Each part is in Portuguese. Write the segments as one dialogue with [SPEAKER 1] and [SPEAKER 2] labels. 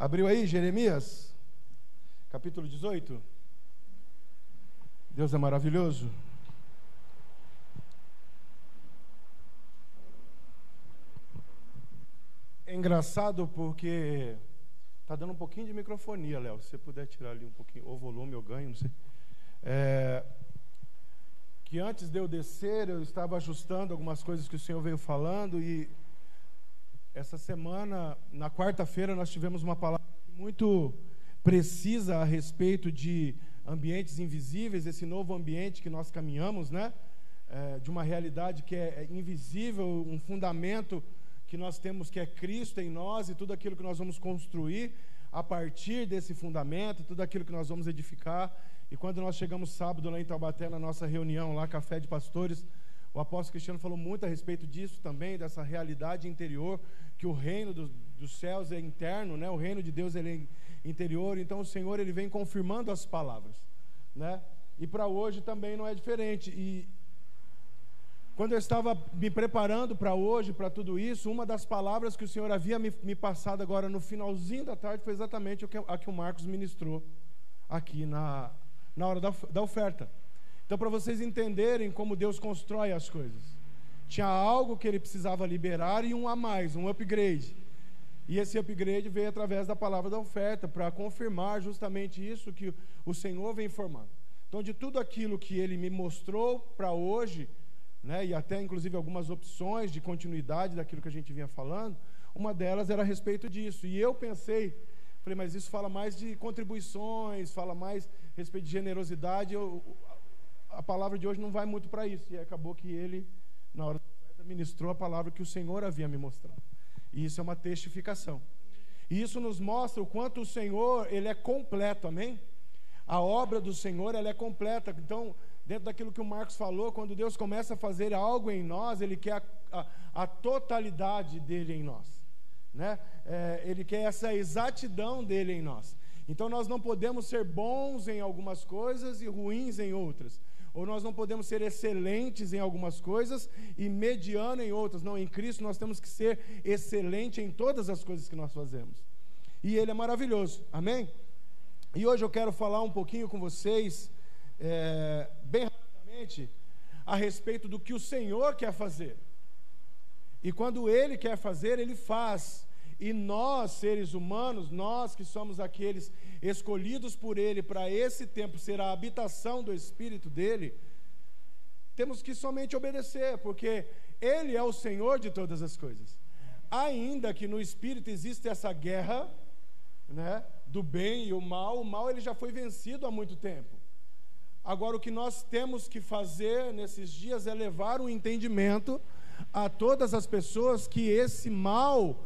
[SPEAKER 1] Abriu aí Jeremias, capítulo 18. Deus é maravilhoso. É engraçado porque tá dando um pouquinho de microfonia, Léo. Se você puder tirar ali um pouquinho o volume, eu ganho, não sei. É, que antes de eu descer, eu estava ajustando algumas coisas que o Senhor veio falando e essa semana, na quarta-feira, nós tivemos uma palavra muito precisa a respeito de ambientes invisíveis, esse novo ambiente que nós caminhamos, né? É, de uma realidade que é, é invisível, um fundamento que nós temos que é Cristo em nós e tudo aquilo que nós vamos construir a partir desse fundamento, tudo aquilo que nós vamos edificar. E quando nós chegamos sábado lá em Taubaté, na nossa reunião lá, Café de Pastores, o apóstolo Cristiano falou muito a respeito disso também, dessa realidade interior, que o reino do, dos céus é interno, né? o reino de Deus ele é interior, então o Senhor ele vem confirmando as palavras. Né? E para hoje também não é diferente. E quando eu estava me preparando para hoje, para tudo isso, uma das palavras que o Senhor havia me, me passado agora no finalzinho da tarde foi exatamente a que o Marcos ministrou aqui na, na hora da, da oferta. Então, para vocês entenderem como Deus constrói as coisas, tinha algo que ele precisava liberar e um a mais, um upgrade. E esse upgrade veio através da palavra da oferta, para confirmar justamente isso que o Senhor vem informando. Então, de tudo aquilo que ele me mostrou para hoje, né, e até inclusive algumas opções de continuidade daquilo que a gente vinha falando, uma delas era a respeito disso. E eu pensei, falei, mas isso fala mais de contribuições, fala mais a respeito de generosidade. Eu, a palavra de hoje não vai muito para isso. E acabou que ele, na hora da ministrou a palavra que o Senhor havia me mostrado. E isso é uma testificação. E isso nos mostra o quanto o Senhor, ele é completo, amém? A obra do Senhor, ela é completa. Então, dentro daquilo que o Marcos falou, quando Deus começa a fazer algo em nós, ele quer a, a, a totalidade dele em nós. Né? É, ele quer essa exatidão dele em nós. Então nós não podemos ser bons em algumas coisas e ruins em outras ou nós não podemos ser excelentes em algumas coisas e mediano em outras. Não, em Cristo nós temos que ser excelente em todas as coisas que nós fazemos. E Ele é maravilhoso, amém? E hoje eu quero falar um pouquinho com vocês, é, bem rapidamente, a respeito do que o Senhor quer fazer. E quando Ele quer fazer, Ele faz. E nós, seres humanos, nós que somos aqueles escolhidos por Ele para esse tempo ser a habitação do Espírito dele, temos que somente obedecer, porque Ele é o Senhor de todas as coisas. Ainda que no Espírito existe essa guerra, né, do bem e o mal, o mal ele já foi vencido há muito tempo. Agora, o que nós temos que fazer nesses dias é levar o entendimento a todas as pessoas que esse mal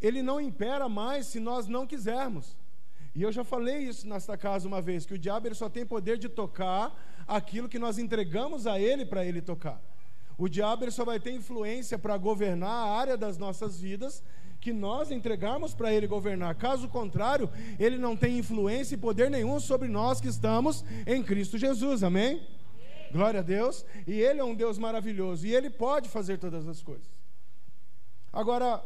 [SPEAKER 1] ele não impera mais se nós não quisermos. E eu já falei isso nesta casa uma vez, que o diabo ele só tem poder de tocar aquilo que nós entregamos a ele para ele tocar. O diabo ele só vai ter influência para governar a área das nossas vidas que nós entregarmos para ele governar. Caso contrário, ele não tem influência e poder nenhum sobre nós que estamos em Cristo Jesus. Amém? Glória a Deus. E ele é um Deus maravilhoso e ele pode fazer todas as coisas. Agora,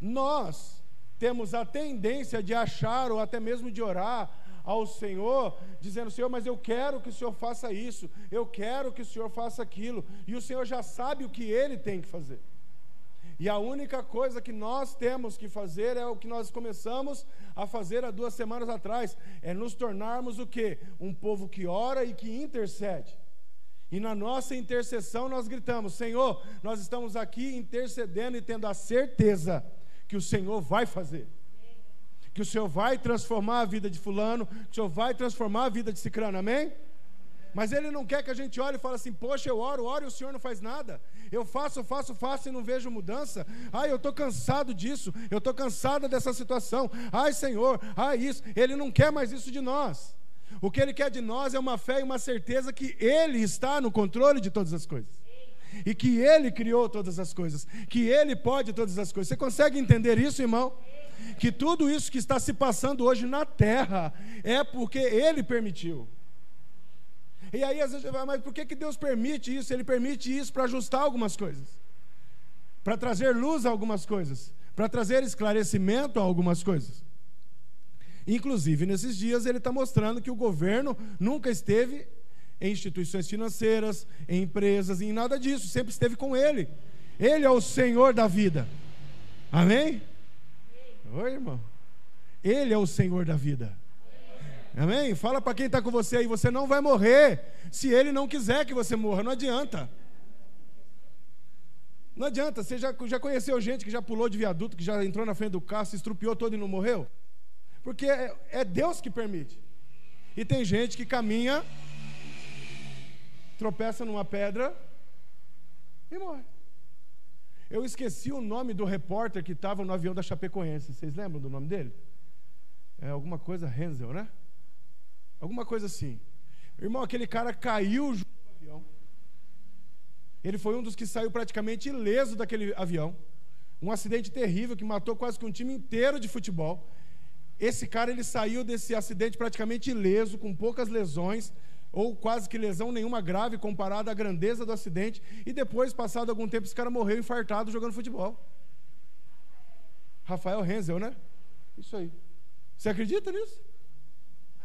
[SPEAKER 1] nós temos a tendência de achar ou até mesmo de orar ao Senhor, dizendo: Senhor, mas eu quero que o Senhor faça isso, eu quero que o Senhor faça aquilo, e o Senhor já sabe o que ele tem que fazer. E a única coisa que nós temos que fazer é o que nós começamos a fazer há duas semanas atrás: é nos tornarmos o quê? Um povo que ora e que intercede. E na nossa intercessão nós gritamos: Senhor, nós estamos aqui intercedendo e tendo a certeza que o Senhor vai fazer. Que o Senhor vai transformar a vida de fulano, que o Senhor vai transformar a vida de cicrano, amém? Mas ele não quer que a gente olhe e fale assim, poxa, eu oro, oro e o Senhor não faz nada. Eu faço, faço, faço e não vejo mudança. Ai, eu estou cansado disso, eu estou cansada dessa situação. Ai, Senhor, ai, isso. Ele não quer mais isso de nós. O que ele quer de nós é uma fé e uma certeza que ele está no controle de todas as coisas e que Ele criou todas as coisas, que Ele pode todas as coisas. Você consegue entender isso, irmão? Que tudo isso que está se passando hoje na terra é porque Ele permitiu. E aí às vezes vai, mas por que, que Deus permite isso? Ele permite isso para ajustar algumas coisas, para trazer luz a algumas coisas, para trazer esclarecimento a algumas coisas. Inclusive, nesses dias, ele está mostrando que o governo nunca esteve em instituições financeiras, em empresas, em nada disso, sempre esteve com ele. Ele é o Senhor da vida. Amém? Oi, irmão. Ele é o Senhor da vida. Amém? Fala para quem está com você aí, você não vai morrer se ele não quiser que você morra, não adianta. Não adianta, você já, já conheceu gente que já pulou de viaduto, que já entrou na frente do carro, se estrupiou todo e não morreu? Porque é, é Deus que permite. E tem gente que caminha, tropeça numa pedra e morre. Eu esqueci o nome do repórter que estava no avião da Chapecoense. Vocês lembram do nome dele? É alguma coisa Hensel, né? Alguma coisa assim. Irmão, aquele cara caiu junto do avião. Ele foi um dos que saiu praticamente ileso daquele avião. Um acidente terrível que matou quase que um time inteiro de futebol. Esse cara ele saiu desse acidente praticamente ileso, com poucas lesões, ou quase que lesão nenhuma grave comparada à grandeza do acidente, e depois, passado algum tempo, esse cara morreu infartado jogando futebol. Rafael Renzel, né? Isso aí. Você acredita nisso?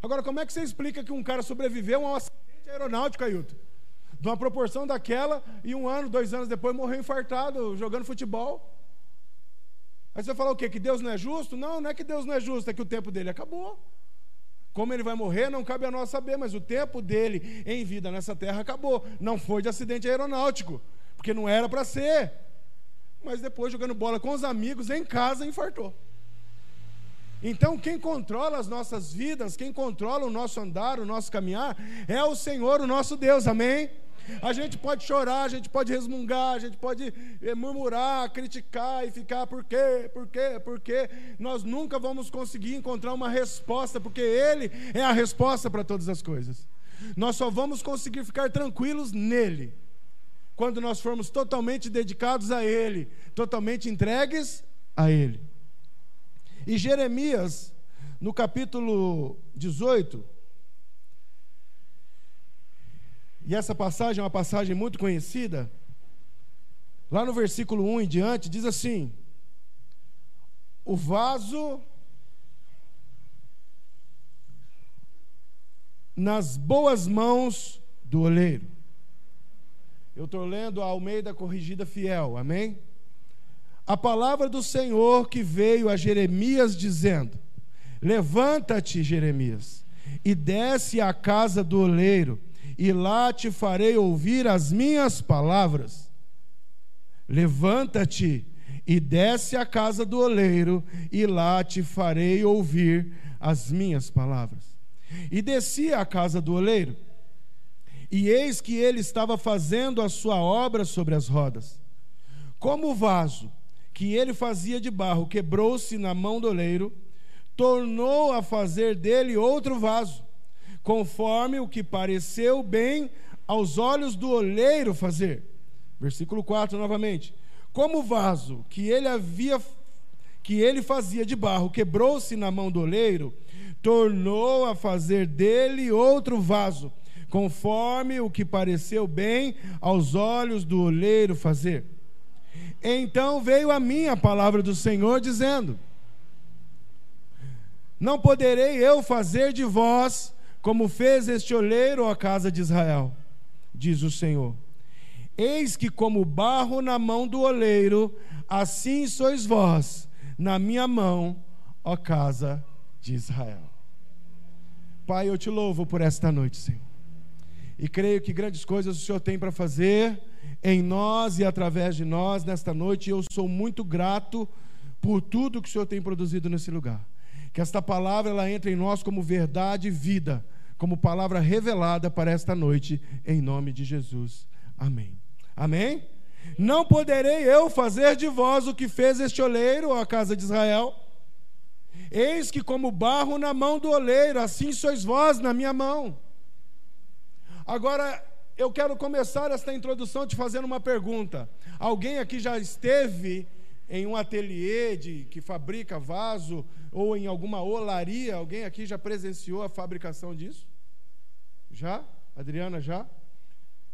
[SPEAKER 1] Agora, como é que você explica que um cara sobreviveu a um acidente aeronáutico, Ailton? De uma proporção daquela, e um ano, dois anos depois morreu infartado jogando futebol. Aí você fala o quê? Que Deus não é justo? Não, não é que Deus não é justo, é que o tempo dele acabou. Como ele vai morrer, não cabe a nós saber, mas o tempo dele em vida nessa terra acabou. Não foi de acidente aeronáutico, porque não era para ser. Mas depois, jogando bola com os amigos em casa, infartou. Então, quem controla as nossas vidas, quem controla o nosso andar, o nosso caminhar, é o Senhor, o nosso Deus, amém? A gente pode chorar, a gente pode resmungar, a gente pode eh, murmurar, criticar e ficar por quê, por quê, por quê. Nós nunca vamos conseguir encontrar uma resposta, porque Ele é a resposta para todas as coisas. Nós só vamos conseguir ficar tranquilos nele, quando nós formos totalmente dedicados a Ele, totalmente entregues a Ele. E Jeremias, no capítulo 18, e essa passagem é uma passagem muito conhecida, lá no versículo 1 em diante, diz assim: O vaso nas boas mãos do oleiro. Eu estou lendo a Almeida Corrigida Fiel, amém? A palavra do Senhor que veio a Jeremias dizendo: Levanta-te, Jeremias, e desce à casa do oleiro e lá te farei ouvir as minhas palavras. Levanta-te e desce à casa do oleiro, e lá te farei ouvir as minhas palavras. E desci à casa do oleiro, e eis que ele estava fazendo a sua obra sobre as rodas. Como o vaso que ele fazia de barro quebrou-se na mão do oleiro, tornou a fazer dele outro vaso conforme o que pareceu bem aos olhos do oleiro fazer. Versículo 4 novamente. Como o vaso que ele havia que ele fazia de barro quebrou-se na mão do oleiro, tornou a fazer dele outro vaso, conforme o que pareceu bem aos olhos do oleiro fazer. Então veio a mim a palavra do Senhor dizendo: Não poderei eu fazer de vós como fez este oleiro à casa de Israel, diz o Senhor. Eis que, como barro na mão do oleiro, assim sois vós na minha mão, ó casa de Israel. Pai, eu te louvo por esta noite, Senhor. E creio que grandes coisas o Senhor tem para fazer em nós e através de nós nesta noite. Eu sou muito grato por tudo que o Senhor tem produzido nesse lugar. Que esta palavra ela entre em nós como verdade e vida como palavra revelada para esta noite, em nome de Jesus. Amém. Amém? Não poderei eu fazer de vós o que fez este oleiro, a casa de Israel. Eis que, como barro na mão do oleiro, assim sois vós na minha mão. Agora, eu quero começar esta introdução te fazendo uma pergunta. Alguém aqui já esteve em um ateliê de, que fabrica vaso ou em alguma olaria? Alguém aqui já presenciou a fabricação disso? Já? Adriana, já?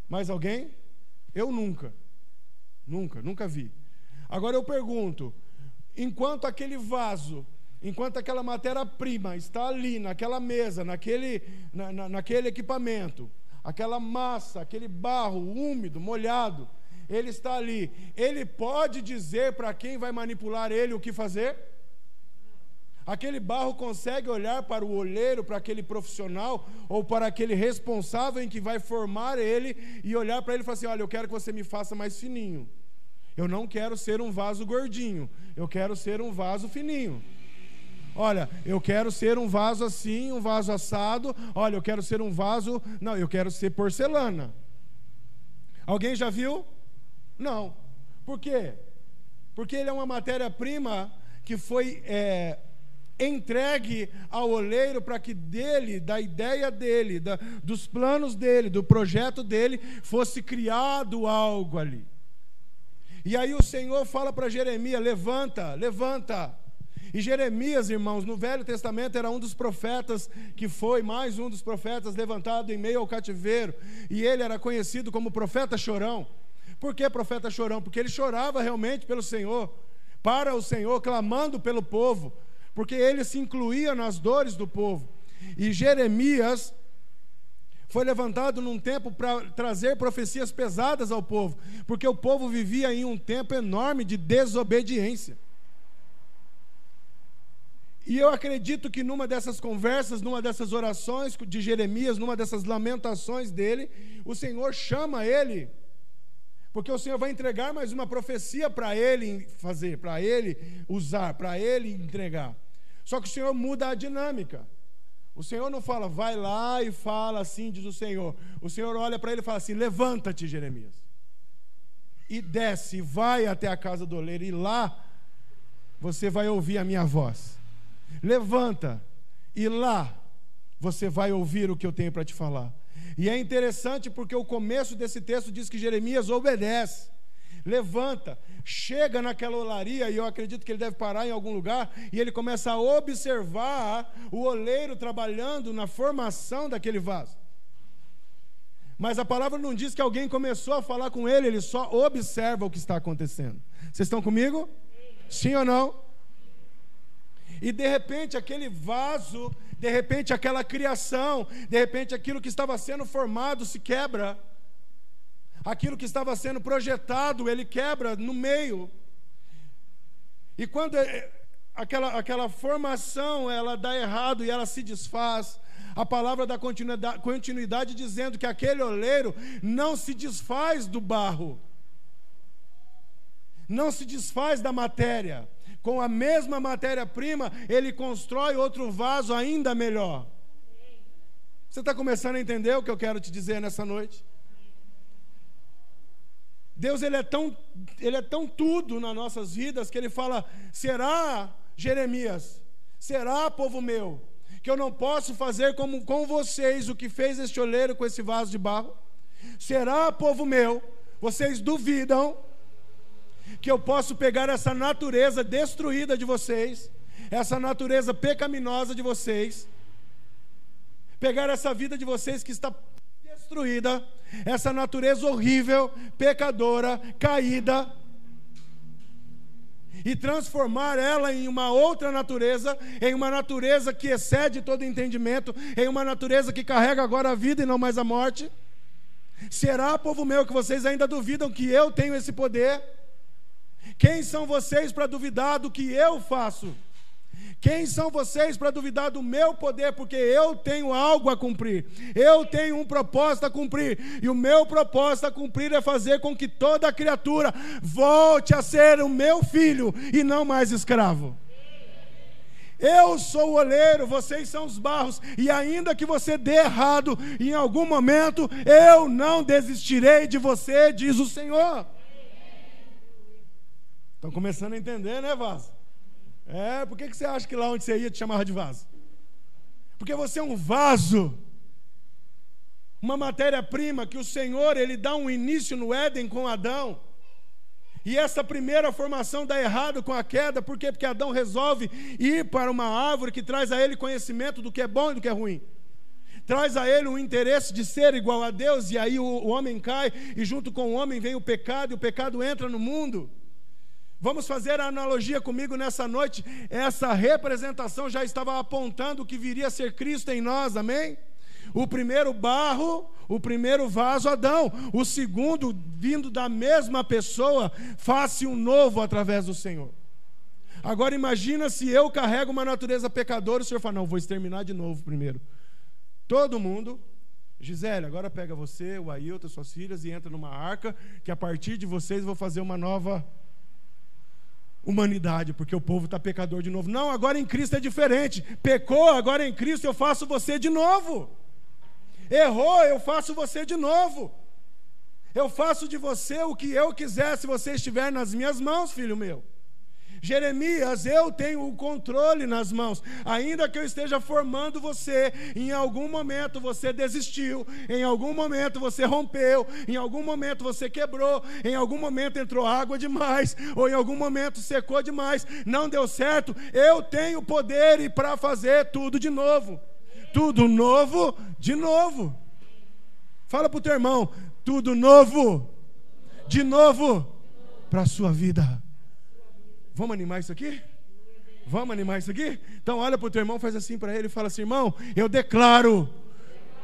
[SPEAKER 1] Mais alguém? Eu nunca. Nunca, nunca vi. Agora eu pergunto: enquanto aquele vaso, enquanto aquela matéria-prima está ali, naquela mesa, naquele, na, na, naquele equipamento, aquela massa, aquele barro úmido, molhado, ele está ali. Ele pode dizer para quem vai manipular ele o que fazer? Aquele barro consegue olhar para o olheiro, para aquele profissional ou para aquele responsável em que vai formar ele e olhar para ele e falar assim: Olha, eu quero que você me faça mais fininho. Eu não quero ser um vaso gordinho, eu quero ser um vaso fininho. Olha, eu quero ser um vaso assim, um vaso assado. Olha, eu quero ser um vaso. Não, eu quero ser porcelana. Alguém já viu? Não. Por quê? Porque ele é uma matéria-prima que foi é, entregue ao oleiro para que dele, da ideia dele, da, dos planos dele, do projeto dele, fosse criado algo ali. E aí o Senhor fala para Jeremias: levanta, levanta. E Jeremias, irmãos, no Velho Testamento era um dos profetas que foi mais um dos profetas levantado em meio ao cativeiro, e ele era conhecido como profeta chorão. Por que profeta chorão? Porque ele chorava realmente pelo Senhor, para o Senhor, clamando pelo povo, porque ele se incluía nas dores do povo. E Jeremias foi levantado num tempo para trazer profecias pesadas ao povo, porque o povo vivia em um tempo enorme de desobediência. E eu acredito que numa dessas conversas, numa dessas orações de Jeremias, numa dessas lamentações dele, o Senhor chama ele, porque o Senhor vai entregar mais uma profecia para ele fazer, para ele usar, para ele entregar. Só que o Senhor muda a dinâmica. O Senhor não fala, vai lá e fala assim, diz o Senhor. O Senhor olha para ele e fala assim: levanta-te, Jeremias. E desce, vai até a casa do oleiro, e lá você vai ouvir a minha voz. Levanta, e lá você vai ouvir o que eu tenho para te falar. E é interessante porque o começo desse texto diz que Jeremias obedece levanta, chega naquela olaria, e eu acredito que ele deve parar em algum lugar, e ele começa a observar o oleiro trabalhando na formação daquele vaso. Mas a palavra não diz que alguém começou a falar com ele, ele só observa o que está acontecendo. Vocês estão comigo? Sim ou não? E de repente aquele vaso, de repente aquela criação, de repente aquilo que estava sendo formado se quebra aquilo que estava sendo projetado, ele quebra no meio. E quando é, aquela, aquela formação ela dá errado e ela se desfaz, a palavra da continuidade, continuidade dizendo que aquele oleiro não se desfaz do barro, não se desfaz da matéria. Com a mesma matéria-prima, ele constrói outro vaso ainda melhor. Você está começando a entender o que eu quero te dizer nessa noite? Deus ele é tão ele é tão tudo nas nossas vidas que ele fala: "Será, Jeremias, será povo meu, que eu não posso fazer como com vocês o que fez este oleiro com esse vaso de barro? Será, povo meu, vocês duvidam que eu posso pegar essa natureza destruída de vocês, essa natureza pecaminosa de vocês, pegar essa vida de vocês que está destruída, essa natureza horrível, pecadora, caída, e transformar ela em uma outra natureza, em uma natureza que excede todo entendimento, em uma natureza que carrega agora a vida e não mais a morte? Será, povo meu, que vocês ainda duvidam que eu tenho esse poder? Quem são vocês para duvidar do que eu faço? Quem são vocês para duvidar do meu poder? Porque eu tenho algo a cumprir, eu tenho um propósito a cumprir, e o meu propósito a cumprir é fazer com que toda criatura volte a ser o meu filho e não mais escravo. Eu sou o oleiro, vocês são os barros, e ainda que você dê errado em algum momento, eu não desistirei de você, diz o Senhor. Estão começando a entender, né, Vaz? É, por que, que você acha que lá onde você ia te chamava de vaso? Porque você é um vaso, uma matéria-prima que o Senhor ele dá um início no Éden com Adão. E essa primeira formação dá errado com a queda, por quê? Porque Adão resolve ir para uma árvore que traz a ele conhecimento do que é bom e do que é ruim. Traz a ele o interesse de ser igual a Deus, e aí o homem cai, e junto com o homem vem o pecado, e o pecado entra no mundo. Vamos fazer a analogia comigo nessa noite. Essa representação já estava apontando o que viria a ser Cristo em nós, amém? O primeiro barro, o primeiro vaso, Adão. O segundo, vindo da mesma pessoa, faz-se um novo através do Senhor. Agora imagina se eu carrego uma natureza pecadora o Senhor fala, não, vou exterminar de novo primeiro. Todo mundo, Gisele, agora pega você, o Ailton, suas filhas e entra numa arca, que a partir de vocês vou fazer uma nova humanidade, porque o povo está pecador de novo. Não, agora em Cristo é diferente. Pecou, agora em Cristo eu faço você de novo. Errou, eu faço você de novo. Eu faço de você o que eu quiser se você estiver nas minhas mãos, filho meu. Jeremias, eu tenho o controle nas mãos. Ainda que eu esteja formando você, em algum momento você desistiu, em algum momento você rompeu, em algum momento você quebrou, em algum momento entrou água demais, ou em algum momento secou demais, não deu certo. Eu tenho poder para fazer tudo de novo. Tudo novo de novo. Fala para o teu irmão, tudo novo, de novo, para a sua vida. Vamos animar isso aqui? Vamos animar isso aqui? Então olha para o teu irmão, faz assim para ele e fala assim: irmão, eu declaro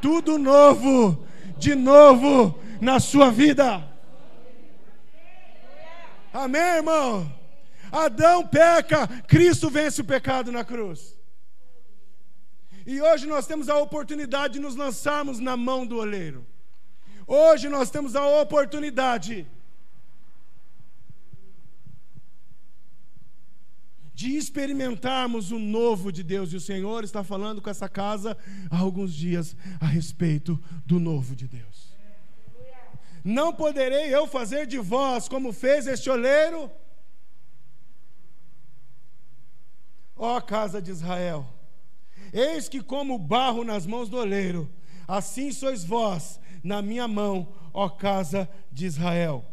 [SPEAKER 1] tudo novo, de novo na sua vida. Amém, irmão? Adão peca, Cristo vence o pecado na cruz. E hoje nós temos a oportunidade de nos lançarmos na mão do oleiro. Hoje nós temos a oportunidade de experimentarmos o novo de Deus. E o Senhor está falando com essa casa há alguns dias a respeito do novo de Deus. Não poderei eu fazer de vós como fez este oleiro? Ó casa de Israel, eis que como barro nas mãos do oleiro, assim sois vós na minha mão, ó casa de Israel.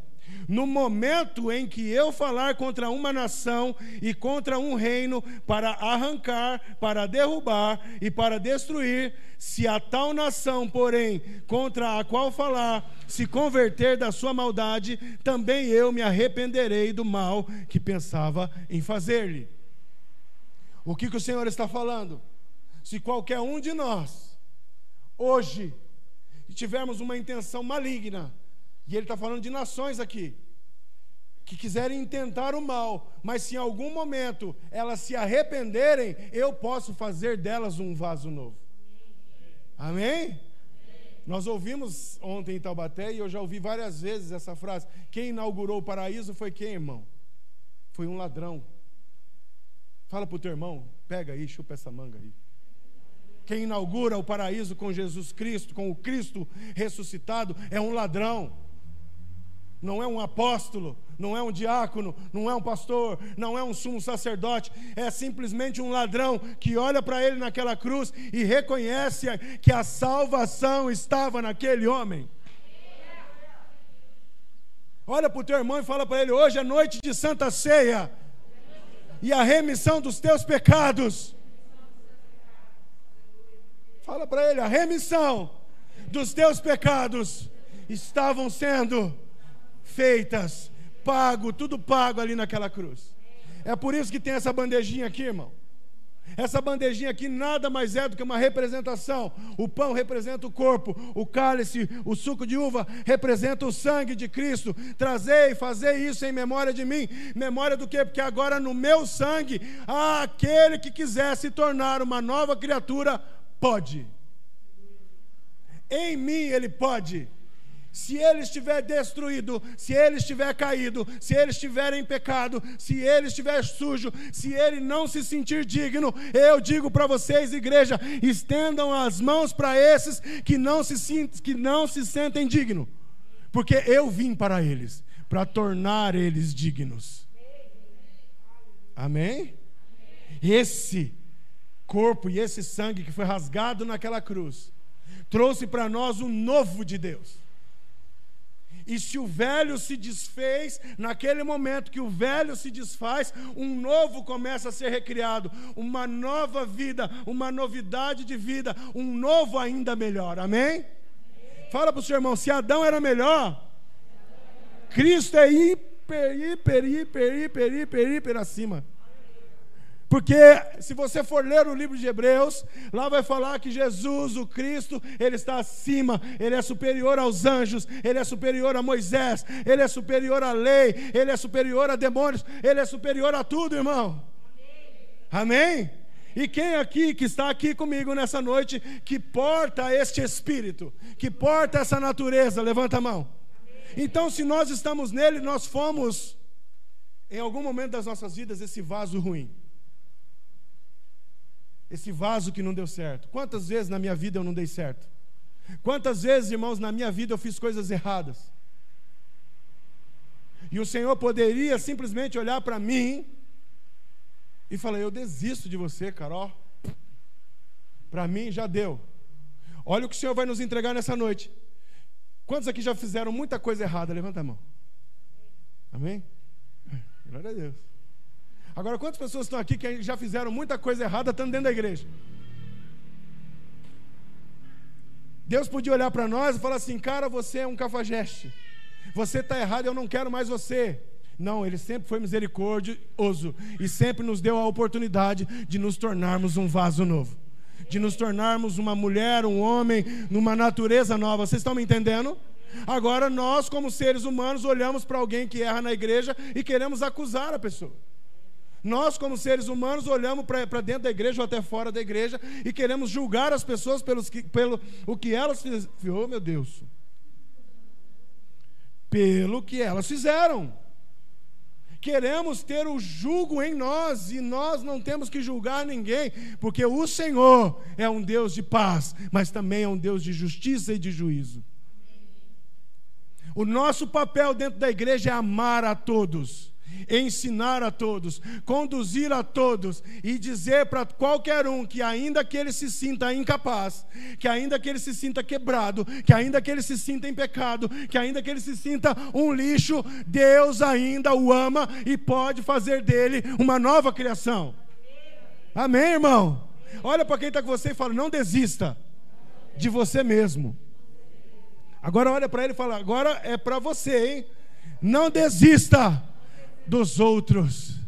[SPEAKER 1] No momento em que eu falar contra uma nação e contra um reino para arrancar, para derrubar e para destruir, se a tal nação, porém, contra a qual falar, se converter da sua maldade, também eu me arrependerei do mal que pensava em fazer-lhe. O que, que o Senhor está falando? Se qualquer um de nós, hoje, tivermos uma intenção maligna, e ele está falando de nações aqui, que quiserem intentar o mal, mas se em algum momento elas se arrependerem, eu posso fazer delas um vaso novo. Amém? Nós ouvimos ontem em Taubaté e eu já ouvi várias vezes essa frase: quem inaugurou o paraíso foi quem, irmão? Foi um ladrão. Fala para o teu irmão, pega aí, chupa essa manga aí. Quem inaugura o paraíso com Jesus Cristo, com o Cristo ressuscitado, é um ladrão não é um apóstolo, não é um diácono, não é um pastor, não é um sumo sacerdote, é simplesmente um ladrão que olha para ele naquela cruz e reconhece que a salvação estava naquele homem. Olha para o teu irmão e fala para ele: hoje é noite de santa ceia e a remissão dos teus pecados. Fala para ele: a remissão dos teus pecados estavam sendo feitas, pago, tudo pago ali naquela cruz. É por isso que tem essa bandejinha aqui, irmão. Essa bandejinha aqui nada mais é do que uma representação. O pão representa o corpo, o cálice, o suco de uva representa o sangue de Cristo. Trazei fazei isso em memória de mim. Memória do quê? Porque agora no meu sangue, aquele que quiser se tornar uma nova criatura pode. Em mim ele pode se ele estiver destruído, se ele estiver caído, se ele estiver em pecado, se ele estiver sujo, se ele não se sentir digno, eu digo para vocês, igreja, estendam as mãos para esses que não se, que não se sentem dignos, porque eu vim para eles, para tornar eles dignos. Amém? Esse corpo e esse sangue que foi rasgado naquela cruz trouxe para nós o novo de Deus. E se o velho se desfez, naquele momento que o velho se desfaz, um novo começa a ser recriado, uma nova vida, uma novidade de vida, um novo ainda melhor. Amém? Fala para o seu irmão: se Adão era melhor, Cristo é hiper, hiper, hiper, hiper, hiper, hiper acima. Porque se você for ler o livro de Hebreus, lá vai falar que Jesus, o Cristo, ele está acima, ele é superior aos anjos, ele é superior a Moisés, ele é superior à lei, ele é superior a demônios, ele é superior a tudo, irmão. Amém? E quem aqui que está aqui comigo nessa noite que porta este espírito, que porta essa natureza, levanta a mão. Então, se nós estamos nele, nós fomos em algum momento das nossas vidas esse vaso ruim esse vaso que não deu certo. Quantas vezes na minha vida eu não dei certo? Quantas vezes, irmãos, na minha vida eu fiz coisas erradas? E o Senhor poderia simplesmente olhar para mim e falar: Eu desisto de você, Carol. Para mim já deu. Olha o que o Senhor vai nos entregar nessa noite. Quantos aqui já fizeram muita coisa errada? Levanta a mão. Amém? Glória a Deus. Agora, quantas pessoas estão aqui que já fizeram muita coisa errada estando dentro da igreja? Deus podia olhar para nós e falar assim: cara, você é um cafajeste. Você está errado, eu não quero mais você. Não, ele sempre foi misericordioso e sempre nos deu a oportunidade de nos tornarmos um vaso novo, de nos tornarmos uma mulher, um homem, numa natureza nova. Vocês estão me entendendo? Agora nós, como seres humanos, olhamos para alguém que erra na igreja e queremos acusar a pessoa. Nós, como seres humanos, olhamos para dentro da igreja ou até fora da igreja e queremos julgar as pessoas pelos que, pelo o que elas fizeram. Oh, meu Deus! Pelo que elas fizeram. Queremos ter o julgo em nós e nós não temos que julgar ninguém, porque o Senhor é um Deus de paz, mas também é um Deus de justiça e de juízo. O nosso papel dentro da igreja é amar a todos ensinar a todos, conduzir a todos e dizer para qualquer um que, ainda que ele se sinta incapaz, que ainda que ele se sinta quebrado, que ainda que ele se sinta em pecado, que ainda que ele se sinta um lixo, Deus ainda o ama e pode fazer dele uma nova criação. Amém, irmão? Olha para quem está com você e fala: não desista de você mesmo. Agora olha para ele e fala: agora é para você, hein? Não desista dos outros.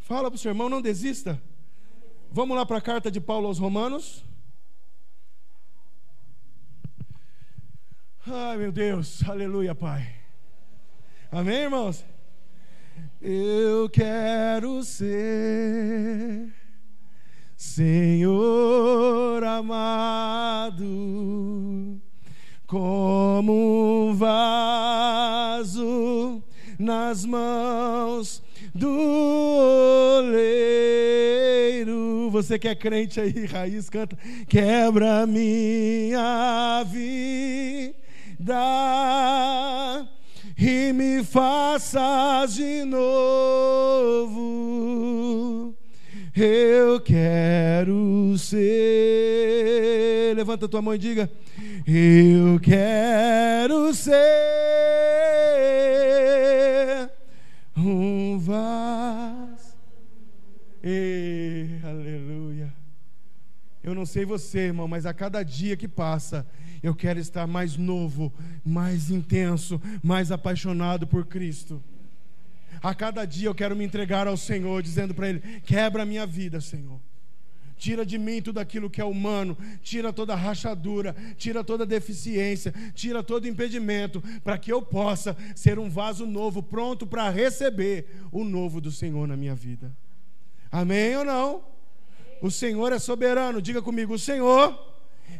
[SPEAKER 1] Fala para o seu irmão, não desista. Vamos lá para a carta de Paulo aos Romanos. Ai, meu Deus, aleluia, Pai. Amém, irmãos? Eu quero ser Senhor amado como um vaso nas mãos do oleiro. Você que é crente aí, raiz, canta. Quebra minha vida e me faças de novo. Eu quero ser. Levanta tua mão e diga eu quero ser um vaso. E, aleluia. Eu não sei você, irmão, mas a cada dia que passa, eu quero estar mais novo, mais intenso, mais apaixonado por Cristo. A cada dia eu quero me entregar ao Senhor, dizendo para Ele: quebra a minha vida, Senhor. Tira de mim tudo aquilo que é humano, tira toda rachadura, tira toda deficiência, tira todo impedimento, para que eu possa ser um vaso novo, pronto para receber o novo do Senhor na minha vida. Amém ou não? O Senhor é soberano, diga comigo: o Senhor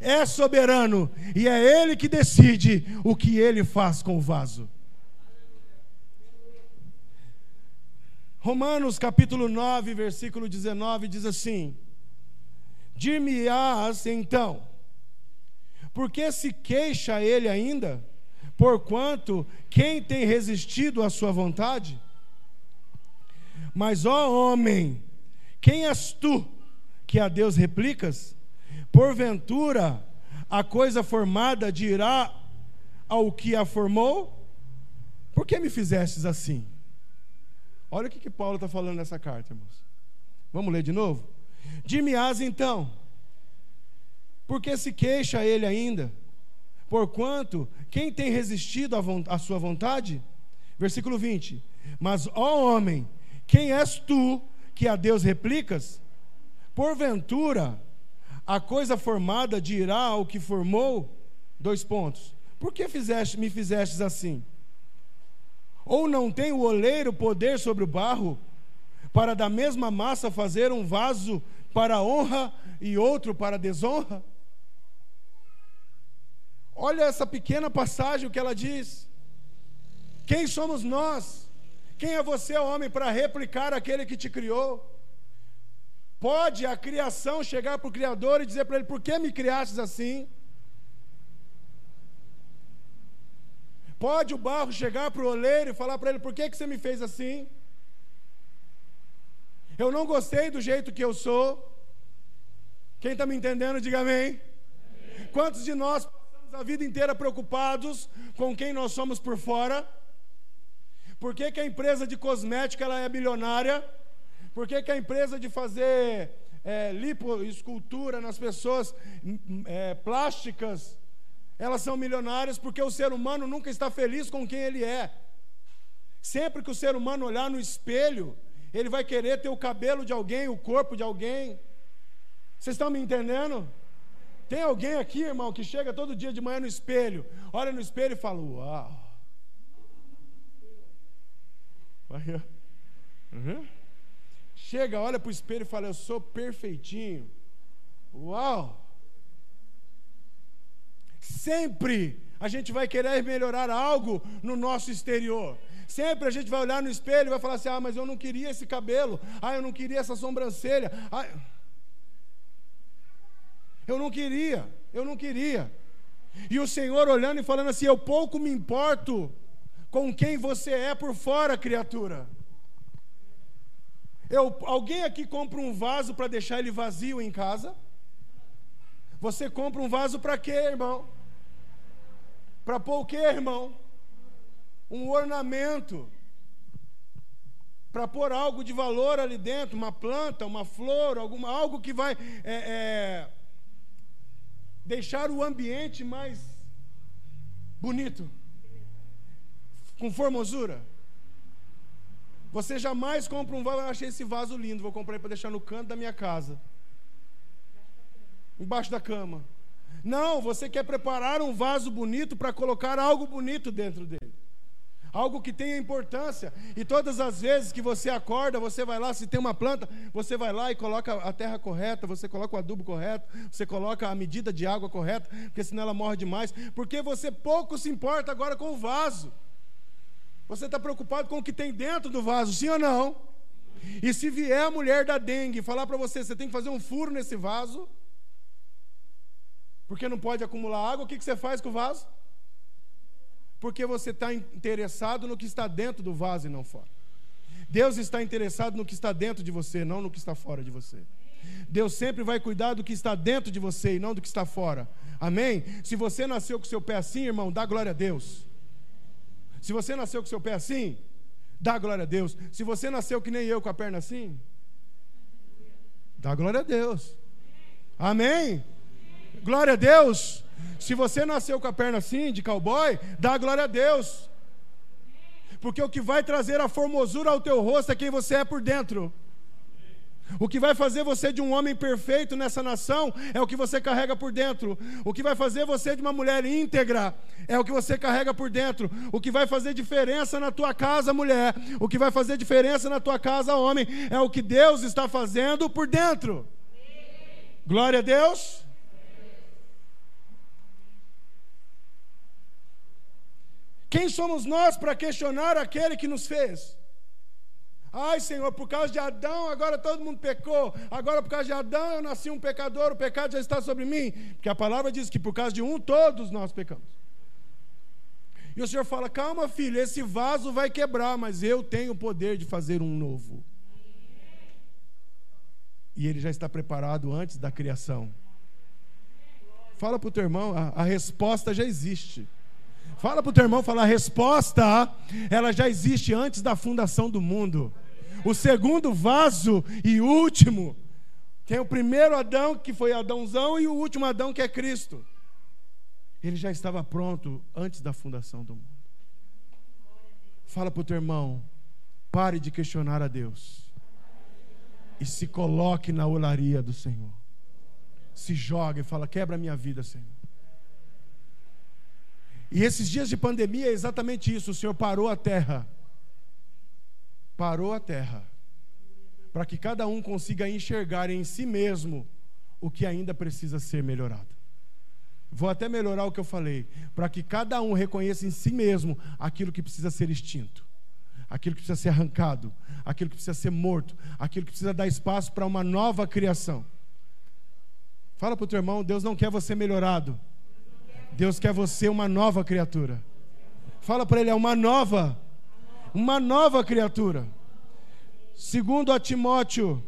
[SPEAKER 1] é soberano e é Ele que decide o que Ele faz com o vaso. Romanos capítulo 9, versículo 19 diz assim: Dir-me-ás então, por que se queixa ele ainda? Porquanto quem tem resistido à sua vontade? Mas, ó homem, quem és tu que a Deus replicas? Porventura, a coisa formada dirá ao que a formou? Por que me fizestes assim? Olha o que, que Paulo está falando nessa carta, irmãos. Vamos ler de novo? Dir-me-ás então, porque se queixa ele ainda? Porquanto, quem tem resistido à sua vontade? Versículo 20: Mas, ó homem, quem és tu que a Deus replicas? Porventura, a coisa formada dirá ao que formou? Dois pontos. Por que fizeste, me fizestes assim? Ou não tem o oleiro poder sobre o barro, para da mesma massa fazer um vaso para honra e outro para desonra? Olha essa pequena passagem o que ela diz. Quem somos nós? Quem é você, homem, para replicar aquele que te criou? Pode a criação chegar para o Criador e dizer para ele: Por que me criastes assim? Pode o barro chegar para o oleiro e falar para ele: Por que, que você me fez assim? Eu não gostei do jeito que eu sou. Quem está me entendendo, diga amém. amém. Quantos de nós passamos a vida inteira preocupados com quem nós somos por fora? Por que, que a empresa de cosmética ela é bilionária? Por que, que a empresa de fazer é, lipoescultura nas pessoas é, plásticas, elas são milionárias? Porque o ser humano nunca está feliz com quem ele é. Sempre que o ser humano olhar no espelho, ele vai querer ter o cabelo de alguém, o corpo de alguém. Vocês estão me entendendo? Tem alguém aqui, irmão, que chega todo dia de manhã no espelho, olha no espelho e fala: Uau! Uhum. Chega, olha para o espelho e fala: Eu sou perfeitinho. Uau! Sempre a gente vai querer melhorar algo no nosso exterior. Sempre a gente vai olhar no espelho e vai falar assim: ah, mas eu não queria esse cabelo, ah, eu não queria essa sobrancelha. Ah, eu não queria, eu não queria. E o Senhor olhando e falando assim: eu pouco me importo com quem você é por fora, criatura. Eu, alguém aqui compra um vaso para deixar ele vazio em casa? Você compra um vaso para quê, irmão? Para pôr o quê, irmão? Um ornamento, para pôr algo de valor ali dentro, uma planta, uma flor, alguma, algo que vai é, é, deixar o ambiente mais bonito, com formosura. Você jamais compra um vaso, eu achei esse vaso lindo, vou comprar para deixar no canto da minha casa. Embaixo da cama. Não, você quer preparar um vaso bonito para colocar algo bonito dentro dele algo que tenha importância. E todas as vezes que você acorda, você vai lá, se tem uma planta, você vai lá e coloca a terra correta, você coloca o adubo correto, você coloca a medida de água correta, porque senão ela morre demais. Porque você pouco se importa agora com o vaso. Você está preocupado com o que tem dentro do vaso, sim ou não? E se vier a mulher da dengue falar para você, você tem que fazer um furo nesse vaso, porque não pode acumular água, o que, que você faz com o vaso? Porque você está interessado no que está dentro do vaso e não fora. Deus está interessado no que está dentro de você, não no que está fora de você. Deus sempre vai cuidar do que está dentro de você e não do que está fora. Amém? Se você nasceu com seu pé assim, irmão, dá glória a Deus. Se você nasceu com seu pé assim, dá glória a Deus. Se você nasceu que nem eu com a perna assim, dá glória a Deus. Amém? Glória a Deus. Se você nasceu com a perna assim, de cowboy, dá glória a Deus. Porque o que vai trazer a formosura ao teu rosto é quem você é por dentro. O que vai fazer você de um homem perfeito nessa nação é o que você carrega por dentro. O que vai fazer você de uma mulher íntegra é o que você carrega por dentro. O que vai fazer diferença na tua casa, mulher, o que vai fazer diferença na tua casa, homem, é o que Deus está fazendo por dentro. Glória a Deus. Quem somos nós para questionar aquele que nos fez? Ai, Senhor, por causa de Adão, agora todo mundo pecou. Agora, por causa de Adão, eu nasci um pecador, o pecado já está sobre mim. Porque a palavra diz que por causa de um, todos nós pecamos. E o Senhor fala: calma, filho, esse vaso vai quebrar, mas eu tenho o poder de fazer um novo. E ele já está preparado antes da criação. Fala para o teu irmão, a, a resposta já existe. Fala para o teu irmão, fala, a resposta, ela já existe antes da fundação do mundo. O segundo vaso e último, tem o primeiro Adão, que foi Adãozão, e o último Adão, que é Cristo. Ele já estava pronto antes da fundação do mundo. Fala para o teu irmão, pare de questionar a Deus e se coloque na olaria do Senhor. Se joga e fala: quebra minha vida, Senhor. E esses dias de pandemia é exatamente isso. O Senhor parou a terra. Parou a terra. Para que cada um consiga enxergar em si mesmo o que ainda precisa ser melhorado. Vou até melhorar o que eu falei. Para que cada um reconheça em si mesmo aquilo que precisa ser extinto aquilo que precisa ser arrancado, aquilo que precisa ser morto, aquilo que precisa dar espaço para uma nova criação. Fala para o teu irmão: Deus não quer você melhorado, Deus quer você uma nova criatura. Fala para ele: é uma nova, uma nova criatura. Segundo a Timóteo,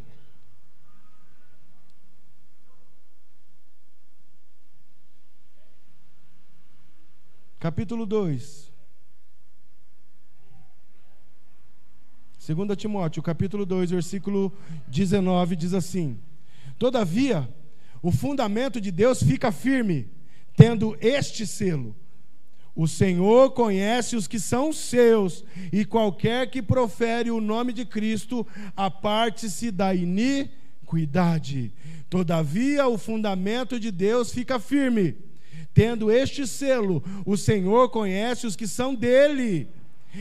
[SPEAKER 1] capítulo 2. 2 Timóteo, capítulo 2, versículo 19, diz assim: Todavia, o fundamento de Deus fica firme, tendo este selo. O Senhor conhece os que são seus, e qualquer que profere o nome de Cristo, aparte-se da iniquidade. Todavia, o fundamento de Deus fica firme, tendo este selo. O Senhor conhece os que são dele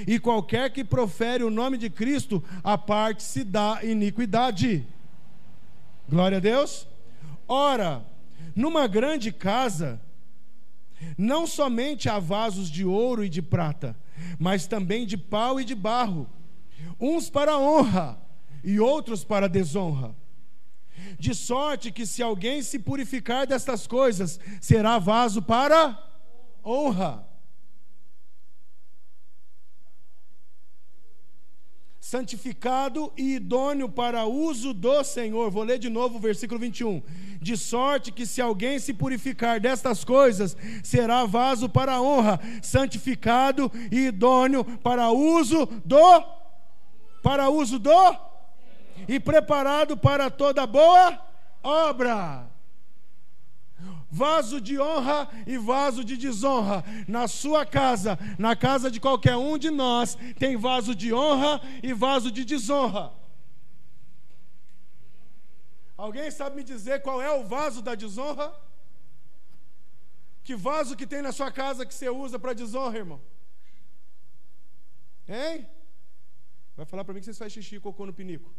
[SPEAKER 1] e qualquer que profere o nome de Cristo, aparte-se da iniquidade. Glória a Deus. Ora, numa grande casa, não somente há vasos de ouro e de prata, mas também de pau e de barro, uns para honra e outros para desonra. De sorte que se alguém se purificar destas coisas, será vaso para honra santificado e idôneo para uso do Senhor. Vou ler de novo o versículo 21. De sorte que se alguém se purificar destas coisas, será vaso para honra, santificado e idôneo para uso do para uso do e preparado para toda boa obra vaso de honra e vaso de desonra. Na sua casa, na casa de qualquer um de nós, tem vaso de honra e vaso de desonra. Alguém sabe me dizer qual é o vaso da desonra? Que vaso que tem na sua casa que você usa para desonra, irmão? Hein? Vai falar para mim que você faz xixi e cocô no pinico.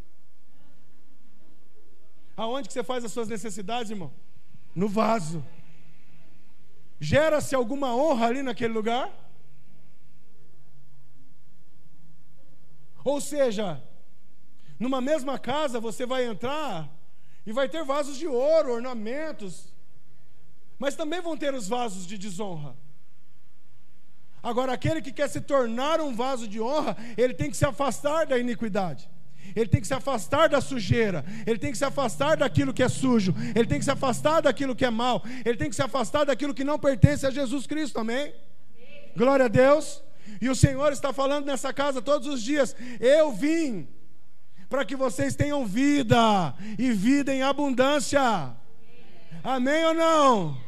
[SPEAKER 1] Aonde que você faz as suas necessidades, irmão? No vaso. Gera-se alguma honra ali naquele lugar? Ou seja, numa mesma casa você vai entrar e vai ter vasos de ouro, ornamentos, mas também vão ter os vasos de desonra. Agora, aquele que quer se tornar um vaso de honra, ele tem que se afastar da iniquidade ele tem que se afastar da sujeira, ele tem que se afastar daquilo que é sujo, ele tem que se afastar daquilo que é mal, ele tem que se afastar daquilo que não pertence a Jesus Cristo, amém? amém. Glória a Deus. E o Senhor está falando nessa casa todos os dias: eu vim para que vocês tenham vida e vida em abundância. Amém, amém ou não?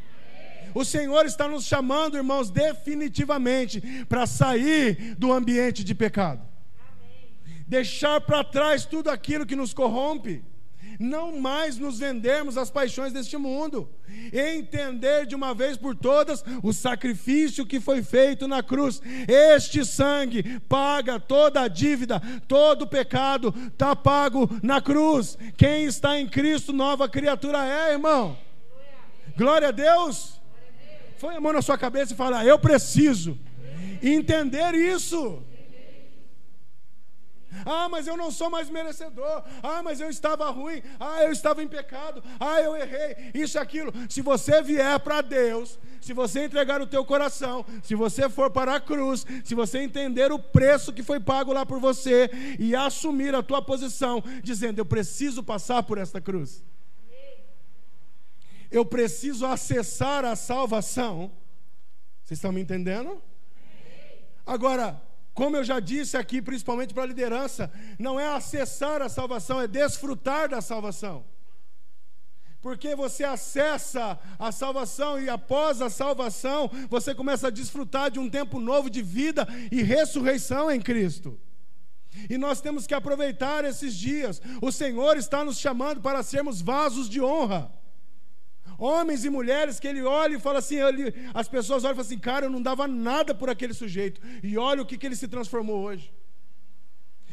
[SPEAKER 1] O Senhor está nos chamando, irmãos, definitivamente para sair do ambiente de pecado deixar para trás tudo aquilo que nos corrompe, não mais nos vendermos às paixões deste mundo, entender de uma vez por todas o sacrifício que foi feito na cruz. Este sangue paga toda a dívida, todo o pecado está pago na cruz. Quem está em Cristo, nova criatura é, irmão. Glória a Deus. Põe a mão na sua cabeça e fala: Eu preciso entender isso. Ah, mas eu não sou mais merecedor. Ah, mas eu estava ruim. Ah, eu estava em pecado. Ah, eu errei. Isso e aquilo. Se você vier para Deus, se você entregar o teu coração, se você for para a cruz, se você entender o preço que foi pago lá por você e assumir a tua posição, dizendo: Eu preciso passar por esta cruz. Eu preciso acessar a salvação. Vocês estão me entendendo? Agora, como eu já disse aqui, principalmente para a liderança, não é acessar a salvação, é desfrutar da salvação. Porque você acessa a salvação e após a salvação, você começa a desfrutar de um tempo novo de vida e ressurreição em Cristo. E nós temos que aproveitar esses dias. O Senhor está nos chamando para sermos vasos de honra. Homens e mulheres que ele olha e fala assim, ele, as pessoas olham e falam assim, cara, eu não dava nada por aquele sujeito. E olha o que, que ele se transformou hoje.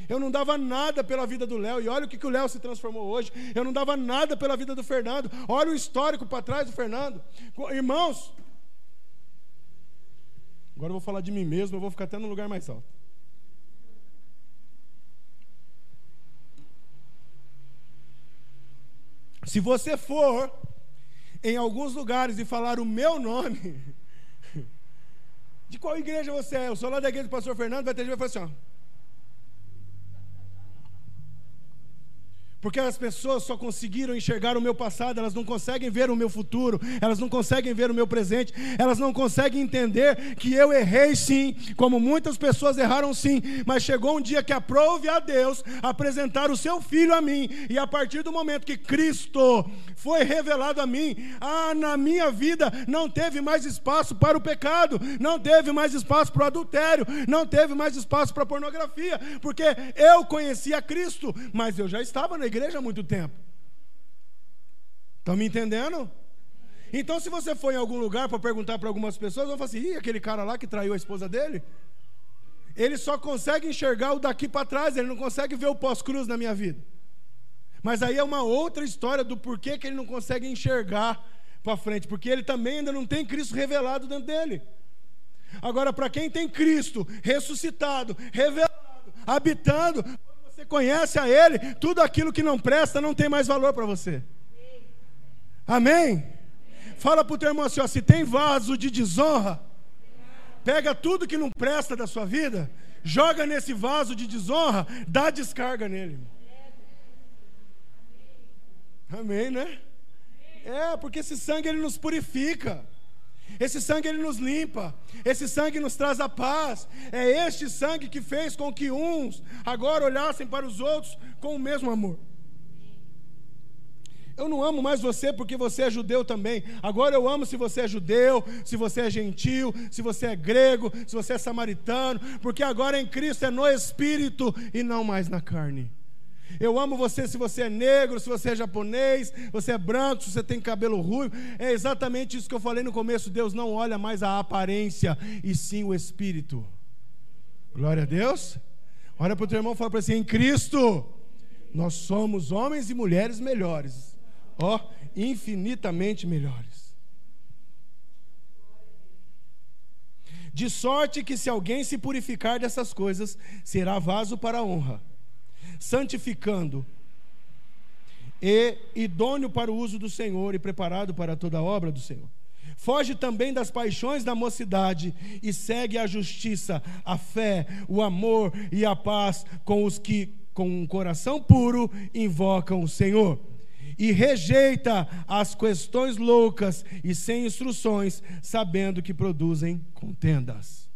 [SPEAKER 1] Eu não dava nada pela vida do Léo. E olha o que, que o Léo se transformou hoje. Eu não dava nada pela vida do Fernando. Olha o histórico para trás do Fernando. Irmãos, agora eu vou falar de mim mesmo, eu vou ficar até no lugar mais alto. Se você for em alguns lugares e falar o meu nome, de qual igreja você é? Eu sou lá da igreja do pastor Fernando, vai ter gente que vai falar assim, ó. Porque as pessoas só conseguiram enxergar o meu passado, elas não conseguem ver o meu futuro, elas não conseguem ver o meu presente, elas não conseguem entender que eu errei sim, como muitas pessoas erraram sim, mas chegou um dia que aprove a Deus apresentar o seu filho a mim, e a partir do momento que Cristo foi revelado a mim, ah, na minha vida não teve mais espaço para o pecado, não teve mais espaço para o adultério, não teve mais espaço para a pornografia, porque eu conhecia Cristo, mas eu já estava na igreja há muito tempo. Estão me entendendo? Então, se você for em algum lugar para perguntar para algumas pessoas, vão falar assim: Ih, aquele cara lá que traiu a esposa dele? Ele só consegue enxergar o daqui para trás, ele não consegue ver o pós-cruz na minha vida. Mas aí é uma outra história do porquê que ele não consegue enxergar para frente, porque ele também ainda não tem Cristo revelado dentro dele. Agora, para quem tem Cristo ressuscitado, revelado, habitando, você conhece a Ele, tudo aquilo que não presta não tem mais valor para você. Amém? Fala para o teu irmão assim: ó, se tem vaso de desonra, pega tudo que não presta da sua vida, joga nesse vaso de desonra, dá descarga nele. Amém, né? É, porque esse sangue ele nos purifica. Esse sangue ele nos limpa, esse sangue nos traz a paz. É este sangue que fez com que uns agora olhassem para os outros com o mesmo amor. Eu não amo mais você porque você é judeu também. Agora eu amo se você é judeu, se você é gentil, se você é grego, se você é samaritano, porque agora em Cristo é no espírito e não mais na carne. Eu amo você se você é negro, se você é japonês, você é branco, se você tem cabelo ruivo. É exatamente isso que eu falei no começo. Deus não olha mais a aparência, e sim o espírito. Glória a Deus. Olha para o teu irmão e fala para assim: em Cristo, nós somos homens e mulheres melhores. Ó, oh, infinitamente melhores. De sorte que se alguém se purificar dessas coisas, será vaso para a honra santificando e idôneo para o uso do Senhor e preparado para toda a obra do Senhor. Foge também das paixões da mocidade e segue a justiça, a fé, o amor e a paz com os que, com um coração puro, invocam o Senhor. E rejeita as questões loucas e sem instruções, sabendo que produzem contendas.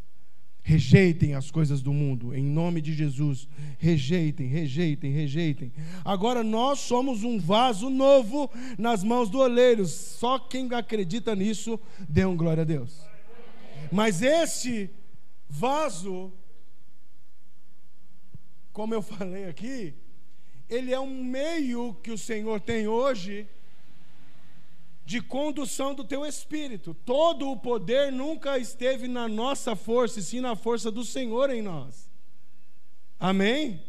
[SPEAKER 1] Rejeitem as coisas do mundo, em nome de Jesus. Rejeitem, rejeitem, rejeitem. Agora nós somos um vaso novo nas mãos do oleiro. Só quem acredita nisso, dê um glória a Deus. Mas este vaso, como eu falei aqui, ele é um meio que o Senhor tem hoje de condução do teu espírito. Todo o poder nunca esteve na nossa força, e sim na força do Senhor em nós. Amém?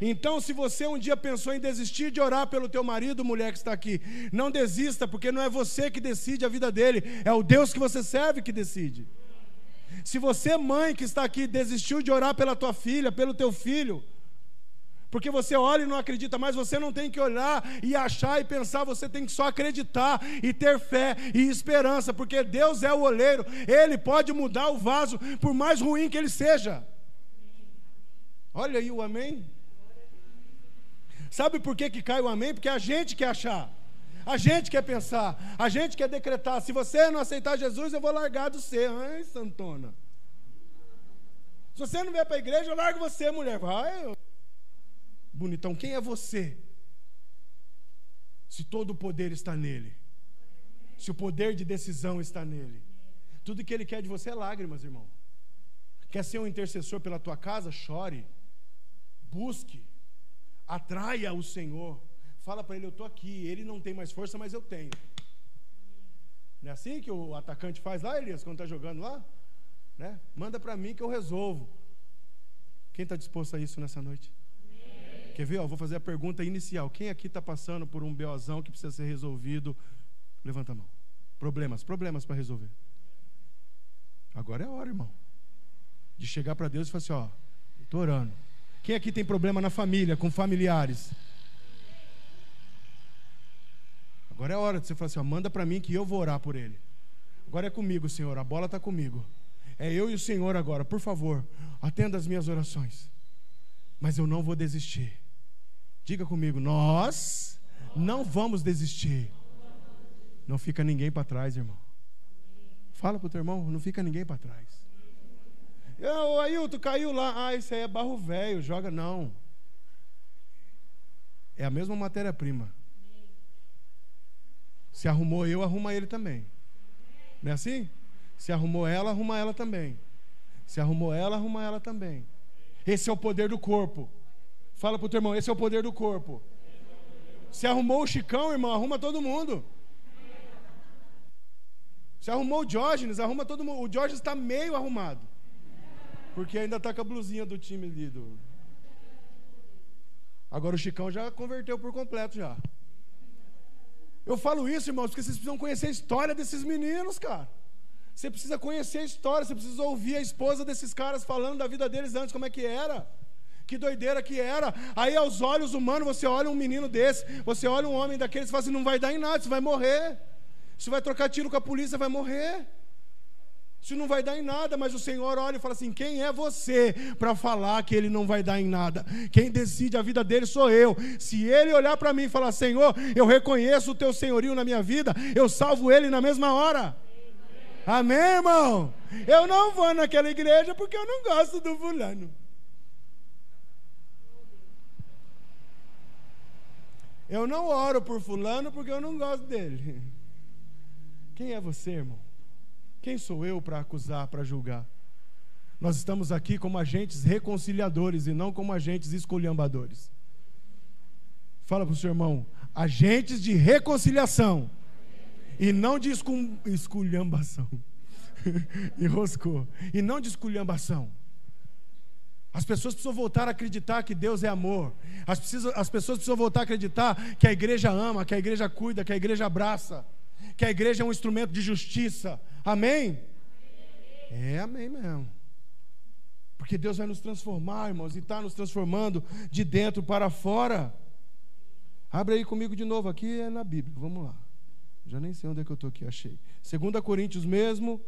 [SPEAKER 1] Então, se você um dia pensou em desistir de orar pelo teu marido, mulher que está aqui, não desista, porque não é você que decide a vida dele, é o Deus que você serve que decide. Se você, mãe que está aqui, desistiu de orar pela tua filha, pelo teu filho, porque você olha e não acredita mais, você não tem que olhar e achar e pensar, você tem que só acreditar e ter fé e esperança, porque Deus é o oleiro, Ele pode mudar o vaso, por mais ruim que ele seja. Olha aí o amém. Sabe por que, que cai o amém? Porque a gente quer achar, a gente quer pensar, a gente quer decretar. Se você não aceitar Jesus, eu vou largar do ser. Ai, Santona. Se você não vier para a igreja, eu largo você, mulher. Vai, bonitão, quem é você? Se todo o poder está nele. Se o poder de decisão está nele. Tudo que ele quer de você é lágrimas, irmão. Quer ser um intercessor pela tua casa? Chore. Busque. Atraia o Senhor. Fala para ele: Eu estou aqui. Ele não tem mais força, mas eu tenho. Não é assim que o atacante faz lá, Elias, quando está jogando lá? Né? Manda para mim que eu resolvo. Quem está disposto a isso nessa noite? Quer ver? Ó, vou fazer a pergunta inicial. Quem aqui está passando por um beozão que precisa ser resolvido? Levanta a mão. Problemas, problemas para resolver. Agora é a hora, irmão. De chegar para Deus e falar assim: ó, estou orando. Quem aqui tem problema na família, com familiares? Agora é a hora de você falar assim: ó, manda para mim que eu vou orar por ele. Agora é comigo, Senhor, a bola está comigo. É eu e o Senhor agora, por favor, atenda as minhas orações. Mas eu não vou desistir. Diga comigo, nós não vamos desistir. Não fica ninguém para trás, irmão. Fala para o teu irmão, não fica ninguém para trás. O Ailton caiu lá. Ah, isso aí é barro velho, joga. Não. É a mesma matéria-prima. Se arrumou eu, arruma ele também. Não é assim? Se arrumou ela, arruma ela também. Se arrumou ela, arruma ela também. Esse é o poder do corpo. Fala para o teu irmão, esse é o poder do corpo. Se arrumou o Chicão, irmão, arruma todo mundo. Se arrumou o Diógenes, arruma todo mundo. O Diógenes está meio arrumado. Porque ainda está com a blusinha do time ali. Do... Agora o Chicão já converteu por completo já. Eu falo isso, irmãos, porque vocês precisam conhecer a história desses meninos, cara. Você precisa conhecer a história, você precisa ouvir a esposa desses caras falando da vida deles antes, como é que era. Que doideira que era. Aí, aos olhos humanos, você olha um menino desse, você olha um homem daqueles e fala assim: não vai dar em nada, você vai morrer. Se vai trocar tiro com a polícia, vai morrer. Isso não vai dar em nada, mas o Senhor olha e fala assim: quem é você para falar que ele não vai dar em nada? Quem decide a vida dele sou eu. Se ele olhar para mim e falar: Senhor, eu reconheço o teu senhorio na minha vida, eu salvo ele na mesma hora. Amém, irmão? Eu não vou naquela igreja porque eu não gosto do fulano. Eu não oro por fulano porque eu não gosto dele. Quem é você, irmão? Quem sou eu para acusar, para julgar? Nós estamos aqui como agentes reconciliadores e não como agentes esculhambadores. Fala para o seu irmão, agentes de reconciliação e não de esculhambação. Enroscou. E não de esculhambação. As pessoas precisam voltar a acreditar que Deus é amor. As, precisam, as pessoas precisam voltar a acreditar que a igreja ama, que a igreja cuida, que a igreja abraça, que a igreja é um instrumento de justiça. Amém? É amém mesmo. Porque Deus vai nos transformar, irmãos, e está nos transformando de dentro para fora. Abre aí comigo de novo, aqui é na Bíblia, vamos lá. Já nem sei onde é que eu estou aqui, achei. 2 Coríntios mesmo,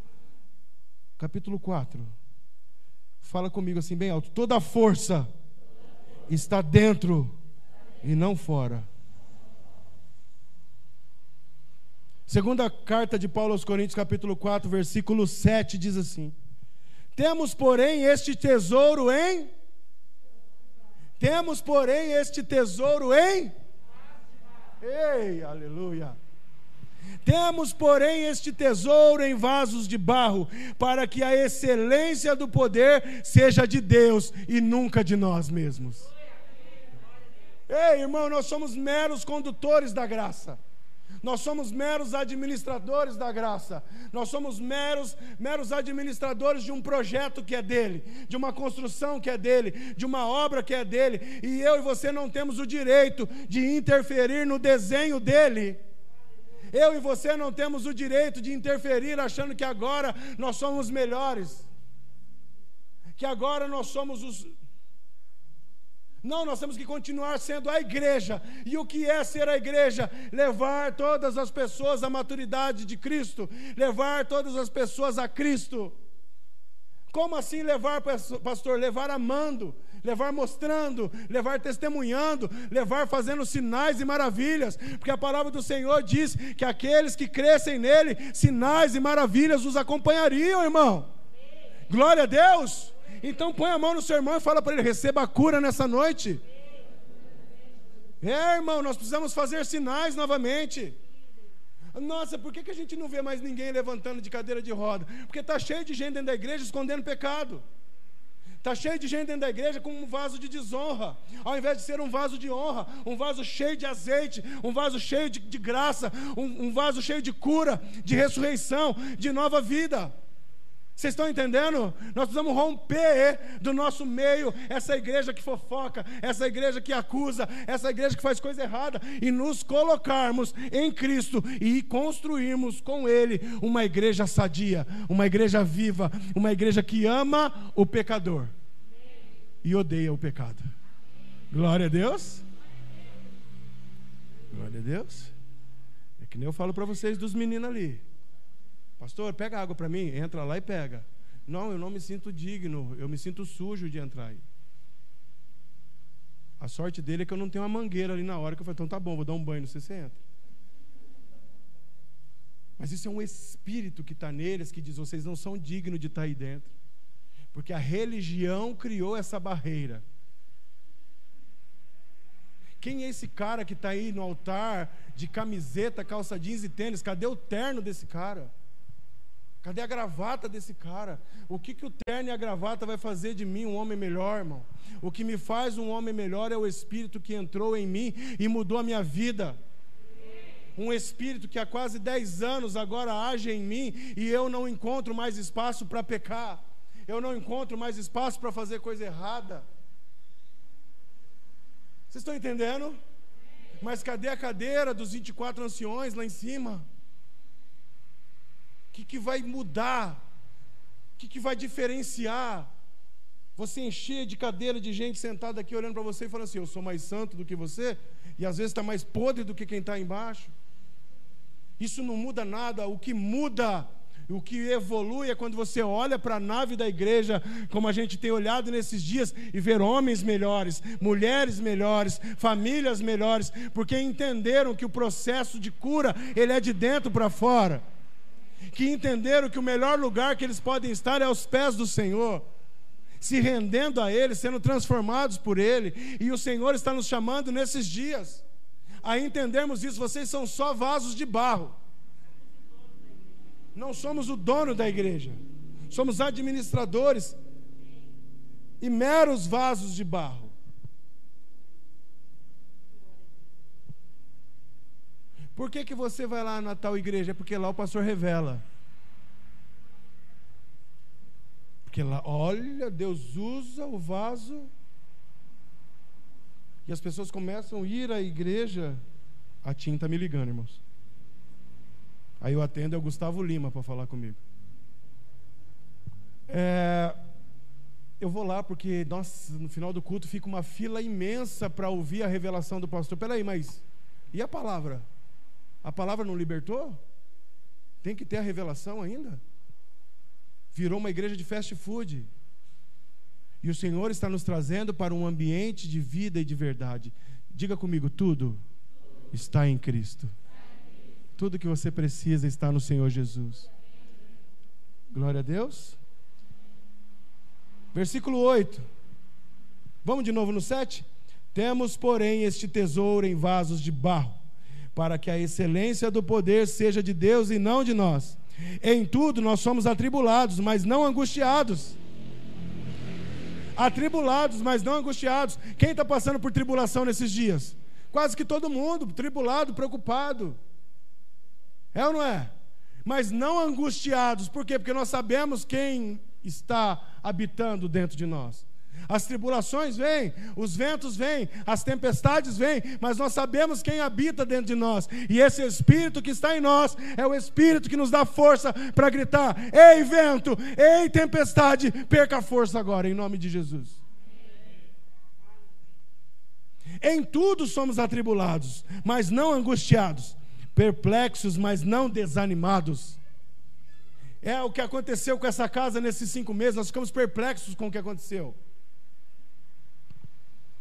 [SPEAKER 1] capítulo 4. Fala comigo assim, bem alto. Toda força está dentro e não fora. Segunda carta de Paulo aos Coríntios, capítulo 4, versículo 7, diz assim: Temos, porém, este tesouro em. Temos, porém, este tesouro em. Ei, aleluia. Temos, porém, este tesouro em vasos de barro, para que a excelência do poder seja de Deus e nunca de nós mesmos. Ei, irmão, nós somos meros condutores da graça. Nós somos meros administradores da graça. Nós somos meros, meros administradores de um projeto que é dele, de uma construção que é dele, de uma obra que é dele. E eu e você não temos o direito de interferir no desenho dele. Eu e você não temos o direito de interferir achando que agora nós somos melhores, que agora nós somos os. Não, nós temos que continuar sendo a igreja. E o que é ser a igreja? Levar todas as pessoas à maturidade de Cristo, levar todas as pessoas a Cristo. Como assim levar, pastor? Levar amando, levar mostrando, levar testemunhando, levar fazendo sinais e maravilhas, porque a palavra do Senhor diz que aqueles que crescem nele, sinais e maravilhas os acompanhariam, irmão. Glória a Deus. Então põe a mão no seu irmão e fala para ele: receba a cura nessa noite. É, irmão, nós precisamos fazer sinais novamente. Nossa, por que, que a gente não vê mais ninguém levantando de cadeira de roda? Porque está cheio de gente dentro da igreja escondendo pecado. Está cheio de gente dentro da igreja com um vaso de desonra, ao invés de ser um vaso de honra, um vaso cheio de azeite, um vaso cheio de, de graça, um, um vaso cheio de cura, de ressurreição, de nova vida. Vocês estão entendendo? Nós precisamos romper do nosso meio essa igreja que fofoca, essa igreja que acusa, essa igreja que faz coisa errada e nos colocarmos em Cristo e construirmos com Ele uma igreja sadia, uma igreja viva, uma igreja que ama o pecador e odeia o pecado. Glória a Deus. Glória a Deus. É que nem eu falo para vocês dos meninos ali. Pastor, pega água para mim. Entra lá e pega. Não, eu não me sinto digno, eu me sinto sujo de entrar aí. A sorte dele é que eu não tenho uma mangueira ali na hora que eu falei, então tá bom, vou dar um banho, não sei se você entra. Mas isso é um espírito que está neles que diz: vocês não são dignos de estar tá aí dentro. Porque a religião criou essa barreira. Quem é esse cara que está aí no altar de camiseta, calça jeans e tênis? Cadê o terno desse cara? Cadê a gravata desse cara? O que, que o terno e a gravata vai fazer de mim um homem melhor, irmão? O que me faz um homem melhor é o Espírito que entrou em mim e mudou a minha vida. Um Espírito que há quase 10 anos agora age em mim e eu não encontro mais espaço para pecar. Eu não encontro mais espaço para fazer coisa errada. Vocês estão entendendo? Mas cadê a cadeira dos 24 anciões lá em cima? Que, que vai mudar? O que, que vai diferenciar? Você encher de cadeira de gente sentada aqui olhando para você e falando assim: Eu sou mais santo do que você, e às vezes está mais podre do que quem está embaixo. Isso não muda nada. O que muda, o que evolui é quando você olha para a nave da igreja, como a gente tem olhado nesses dias, e ver homens melhores, mulheres melhores, famílias melhores, porque entenderam que o processo de cura ele é de dentro para fora que entenderam que o melhor lugar que eles podem estar é aos pés do Senhor, se rendendo a Ele, sendo transformados por Ele, e o Senhor está nos chamando nesses dias a entendermos isso. Vocês são só vasos de barro, não somos o dono da igreja, somos administradores e meros vasos de barro. Por que, que você vai lá na tal igreja? É porque lá o pastor revela. Porque lá, olha, Deus usa o vaso. E as pessoas começam a ir à igreja. A tinta me ligando, irmãos. Aí eu atendo é o Gustavo Lima para falar comigo. É, eu vou lá porque, nossa, no final do culto fica uma fila imensa para ouvir a revelação do pastor. Peraí, mas e a palavra? A palavra não libertou? Tem que ter a revelação ainda? Virou uma igreja de fast food. E o Senhor está nos trazendo para um ambiente de vida e de verdade. Diga comigo, tudo está em Cristo. Tudo que você precisa está no Senhor Jesus. Glória a Deus. Versículo 8. Vamos de novo no 7? Temos, porém, este tesouro em vasos de barro para que a excelência do poder seja de Deus e não de nós. Em tudo nós somos atribulados, mas não angustiados. Atribulados, mas não angustiados. Quem está passando por tribulação nesses dias? Quase que todo mundo, tribulado, preocupado. É ou não é? Mas não angustiados, por quê? Porque nós sabemos quem está habitando dentro de nós. As tribulações vêm, os ventos vêm, as tempestades vêm, mas nós sabemos quem habita dentro de nós. E esse Espírito que está em nós é o Espírito que nos dá força para gritar: Ei, vento, ei, tempestade, perca a força agora, em nome de Jesus. Em tudo somos atribulados, mas não angustiados, perplexos, mas não desanimados. É o que aconteceu com essa casa nesses cinco meses, nós ficamos perplexos com o que aconteceu.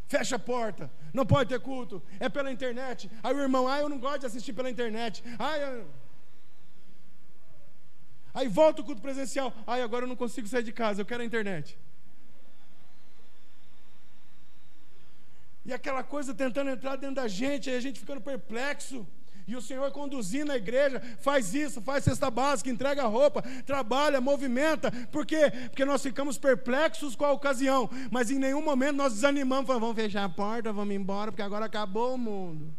[SPEAKER 1] Fecha a porta, não pode ter culto, é pela internet. Aí o irmão, ah, eu não gosto de assistir pela internet. Ah, eu... Aí volta o culto presencial. Ai, agora eu não consigo sair de casa, eu quero a internet. E aquela coisa tentando entrar dentro da gente, aí a gente ficando perplexo. E o Senhor conduzindo a igreja, faz isso, faz cesta básica, entrega roupa, trabalha, movimenta. Por quê? Porque nós ficamos perplexos com a ocasião, mas em nenhum momento nós desanimamos, falamos, vamos fechar a porta, vamos embora, porque agora acabou o mundo.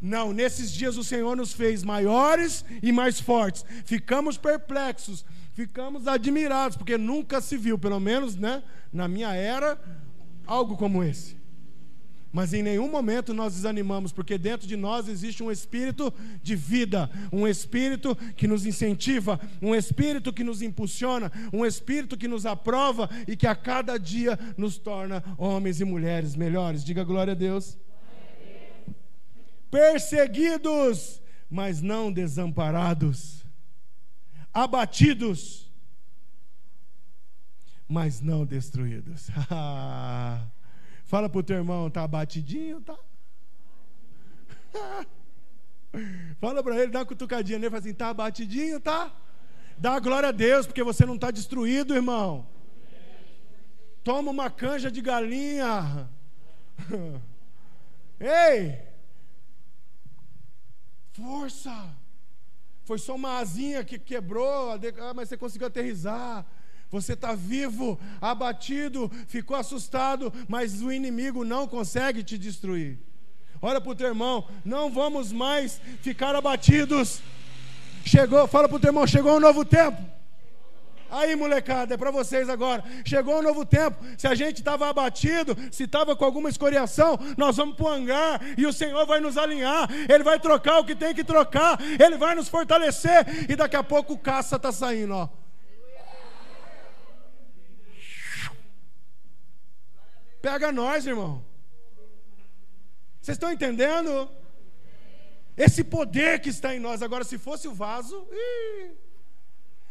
[SPEAKER 1] Não, nesses dias o Senhor nos fez maiores e mais fortes. Ficamos perplexos, ficamos admirados, porque nunca se viu, pelo menos né, na minha era, algo como esse. Mas em nenhum momento nós desanimamos, porque dentro de nós existe um espírito de vida, um espírito que nos incentiva, um espírito que nos impulsiona, um espírito que nos aprova e que a cada dia nos torna homens e mulheres melhores. Diga glória a Deus. Perseguidos, mas não desamparados. Abatidos, mas não destruídos. Fala para o teu irmão, tá batidinho, tá? Fala para ele, dá uma cutucadinha nele, fala assim, tá batidinho, tá? Dá glória a Deus, porque você não está destruído, irmão. Toma uma canja de galinha. Ei! Força! Foi só uma asinha que quebrou, ah, mas você conseguiu aterrizar. Você está vivo, abatido, ficou assustado, mas o inimigo não consegue te destruir. Olha para o teu irmão, não vamos mais ficar abatidos. Chegou, fala para o teu irmão, chegou um novo tempo. Aí, molecada, é para vocês agora. Chegou um novo tempo. Se a gente estava abatido, se estava com alguma escoriação, nós vamos para o hangar e o Senhor vai nos alinhar. Ele vai trocar o que tem que trocar. Ele vai nos fortalecer. E daqui a pouco o caça está saindo, ó. Pega nós, irmão. Vocês estão entendendo? Esse poder que está em nós. Agora, se fosse o vaso,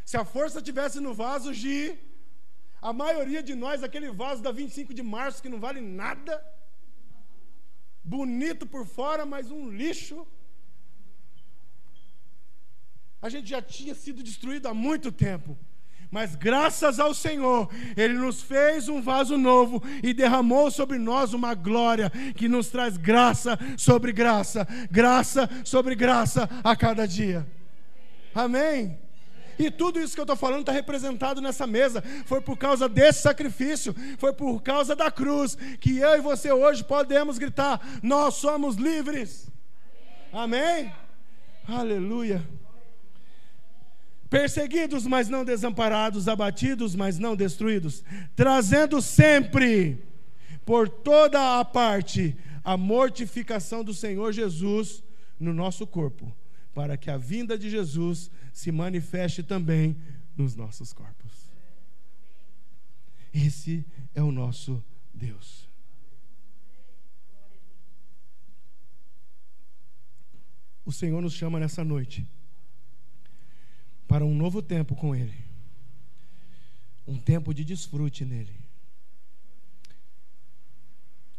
[SPEAKER 1] se a força tivesse no vaso, Gi, a maioria de nós, aquele vaso da 25 de março que não vale nada, bonito por fora, mas um lixo. A gente já tinha sido destruído há muito tempo. Mas graças ao Senhor, Ele nos fez um vaso novo e derramou sobre nós uma glória que nos traz graça sobre graça, graça sobre graça a cada dia. Amém? E tudo isso que eu estou falando está representado nessa mesa. Foi por causa desse sacrifício, foi por causa da cruz, que eu e você hoje podemos gritar: Nós somos livres. Amém? Aleluia perseguidos, mas não desamparados, abatidos, mas não destruídos, trazendo sempre por toda a parte a mortificação do Senhor Jesus no nosso corpo, para que a vinda de Jesus se manifeste também nos nossos corpos. Esse é o nosso Deus. O Senhor nos chama nessa noite para um novo tempo com Ele. Um tempo de desfrute nele.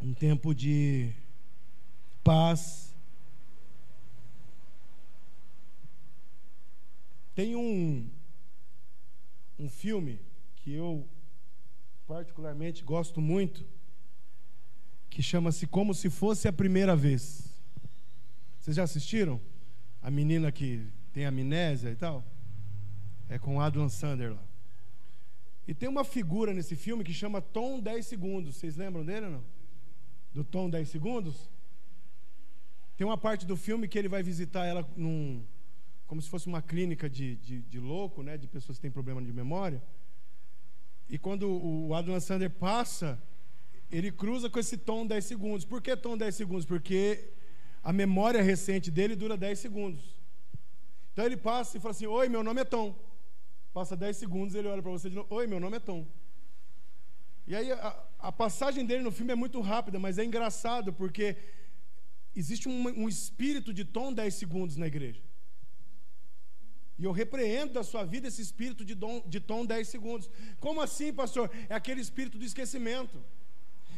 [SPEAKER 1] Um tempo de paz. Tem um, um filme que eu particularmente gosto muito, que chama-se Como Se Fosse a Primeira Vez. Vocês já assistiram? A menina que tem amnésia e tal? É com Adam Sandler lá. E tem uma figura nesse filme que chama Tom 10 Segundos. Vocês lembram dele ou não? Do Tom 10 Segundos? Tem uma parte do filme que ele vai visitar ela num. Como se fosse uma clínica de, de, de louco, né? De pessoas que têm problema de memória. E quando o Adam Sandler passa, ele cruza com esse tom 10 segundos. Por que tom 10 segundos? Porque a memória recente dele dura 10 segundos. Então ele passa e fala assim: Oi, meu nome é Tom. Passa 10 segundos, ele olha para você de novo: Oi, meu nome é Tom. E aí a, a, passagem dele no filme é muito rápida, mas é engraçado porque existe um, um espírito de Tom 10 segundos na igreja. E eu repreendo da sua vida esse espírito de, dom, de tom 10 segundos. Como assim, pastor? É aquele espírito do esquecimento.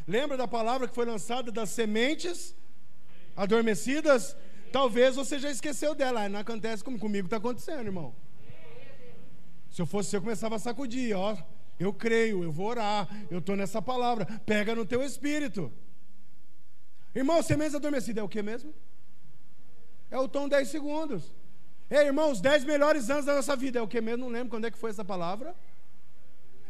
[SPEAKER 1] Lembra da palavra que foi lançada das sementes adormecidas? Talvez você já esqueceu dela. Não acontece como comigo está acontecendo, irmão. Se eu fosse eu começava a sacudir, ó. Eu creio, eu vou orar, eu estou nessa palavra. Pega no teu espírito. Irmão, sementes adormecidas é o que mesmo? É o tom 10 segundos. Ei, irmão, os 10 melhores anos da nossa vida é o que mesmo? Não lembro quando é que foi essa palavra.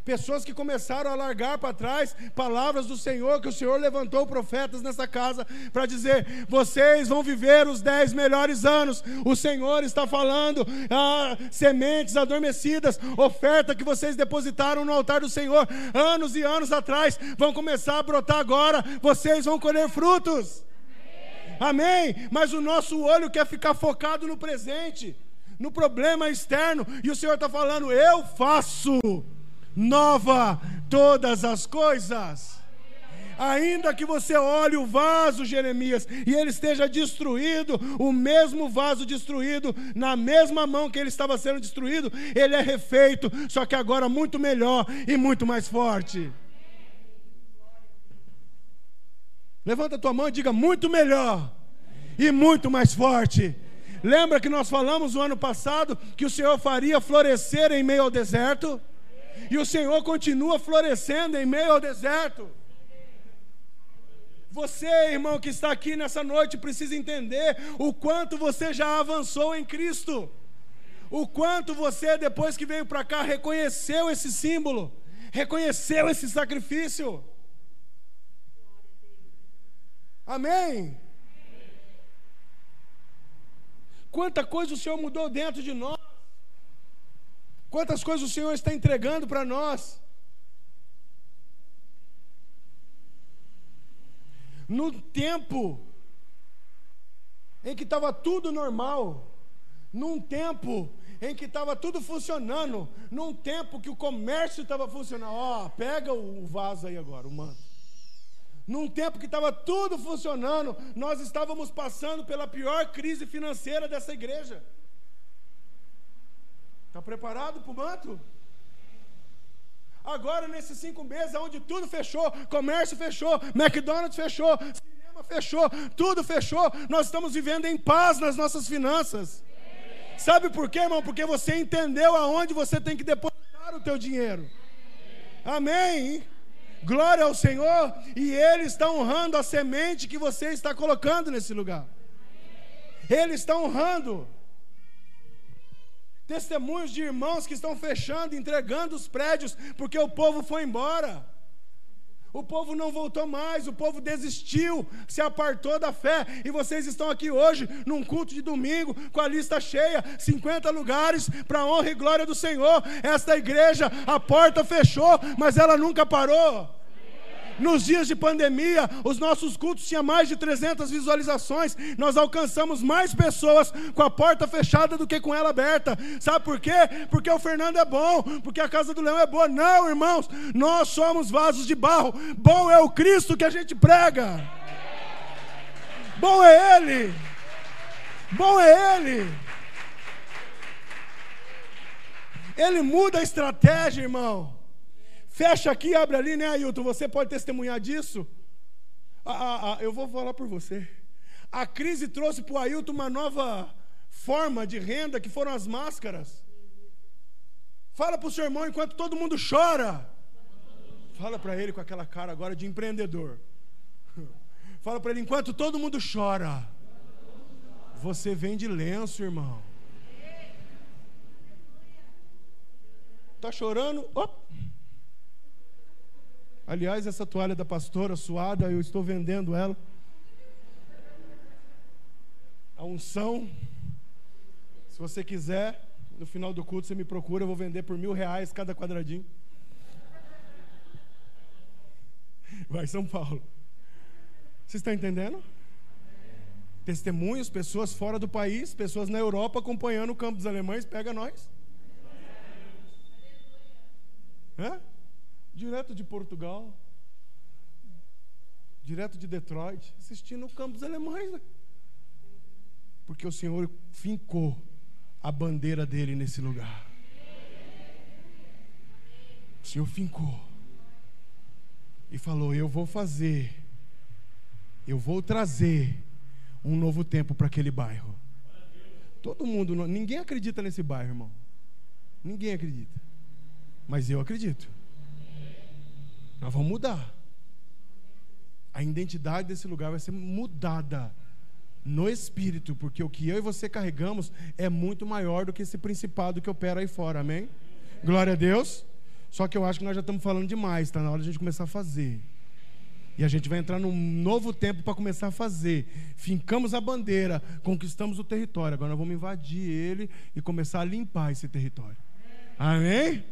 [SPEAKER 1] Pessoas que começaram a largar para trás palavras do Senhor, que o Senhor levantou profetas nessa casa para dizer: vocês vão viver os dez melhores anos. O Senhor está falando, ah, sementes adormecidas, oferta que vocês depositaram no altar do Senhor anos e anos atrás, vão começar a brotar agora. Vocês vão colher frutos. Amém. Mas o nosso olho quer ficar focado no presente, no problema externo, e o Senhor está falando: eu faço nova todas as coisas. Ainda que você olhe o vaso, Jeremias, e ele esteja destruído, o mesmo vaso destruído, na mesma mão que ele estava sendo destruído, ele é refeito, só que agora muito melhor e muito mais forte. Levanta a tua mão e diga: muito melhor e muito mais forte. Lembra que nós falamos no ano passado que o Senhor faria florescer em meio ao deserto? E o Senhor continua florescendo em meio ao deserto. Você, irmão, que está aqui nessa noite, precisa entender o quanto você já avançou em Cristo. O quanto você, depois que veio para cá, reconheceu esse símbolo, reconheceu esse sacrifício. Amém? Quanta coisa o Senhor mudou dentro de nós. Quantas coisas o Senhor está entregando para nós? No tempo em que estava tudo normal, num tempo em que estava tudo funcionando, num tempo que o comércio estava funcionando. Ó, oh, pega o vaso aí agora, o manto. Num tempo que estava tudo funcionando, nós estávamos passando pela pior crise financeira dessa igreja. Está preparado para o manto? Agora, nesses cinco meses, onde tudo fechou, comércio fechou, McDonald's fechou, cinema fechou, tudo fechou, nós estamos vivendo em paz nas nossas finanças. Sabe por quê, irmão? Porque você entendeu aonde você tem que depositar o teu dinheiro. Amém. Glória ao Senhor, e Ele está honrando a semente que você está colocando nesse lugar. Ele está honrando testemunhos de irmãos que estão fechando, entregando os prédios, porque o povo foi embora. O povo não voltou mais, o povo desistiu, se apartou da fé. E vocês estão aqui hoje, num culto de domingo, com a lista cheia 50 lugares para honra e glória do Senhor. Esta igreja, a porta fechou, mas ela nunca parou. Nos dias de pandemia, os nossos cultos tinham mais de 300 visualizações. Nós alcançamos mais pessoas com a porta fechada do que com ela aberta. Sabe por quê? Porque o Fernando é bom, porque a casa do leão é boa. Não, irmãos, nós somos vasos de barro. Bom é o Cristo que a gente prega. Bom é Ele. Bom é Ele. Ele muda a estratégia, irmão. Fecha aqui, abre ali, né, Ailton? Você pode testemunhar disso? Ah, ah, ah, eu vou falar por você. A crise trouxe para o Ailton uma nova forma de renda, que foram as máscaras. Fala para o seu irmão enquanto todo mundo chora. Fala para ele com aquela cara agora de empreendedor. Fala para ele enquanto todo mundo chora. Você vende lenço, irmão. Tá chorando? Opa. Aliás, essa toalha da pastora suada, eu estou vendendo ela. A unção. Se você quiser, no final do culto você me procura, eu vou vender por mil reais cada quadradinho. Vai São Paulo. Você está entendendo? Testemunhos, pessoas fora do país, pessoas na Europa acompanhando o campo dos alemães, pega nós. É? Direto de Portugal, direto de Detroit, assistindo o campo dos alemães. Né? Porque o Senhor fincou a bandeira dele nesse lugar. O Senhor fincou e falou: Eu vou fazer, eu vou trazer um novo tempo para aquele bairro. Todo mundo, ninguém acredita nesse bairro, irmão. Ninguém acredita. Mas eu acredito. Nós vamos mudar. a identidade desse lugar vai ser mudada no espírito, porque o que eu e você carregamos é muito maior do que esse principado que opera aí fora, amém? Glória a Deus. Só que eu acho que nós já estamos falando demais, está na hora de a gente começar a fazer. E a gente vai entrar num novo tempo para começar a fazer. Fincamos a bandeira, conquistamos o território. Agora nós vamos invadir ele e começar a limpar esse território. Amém?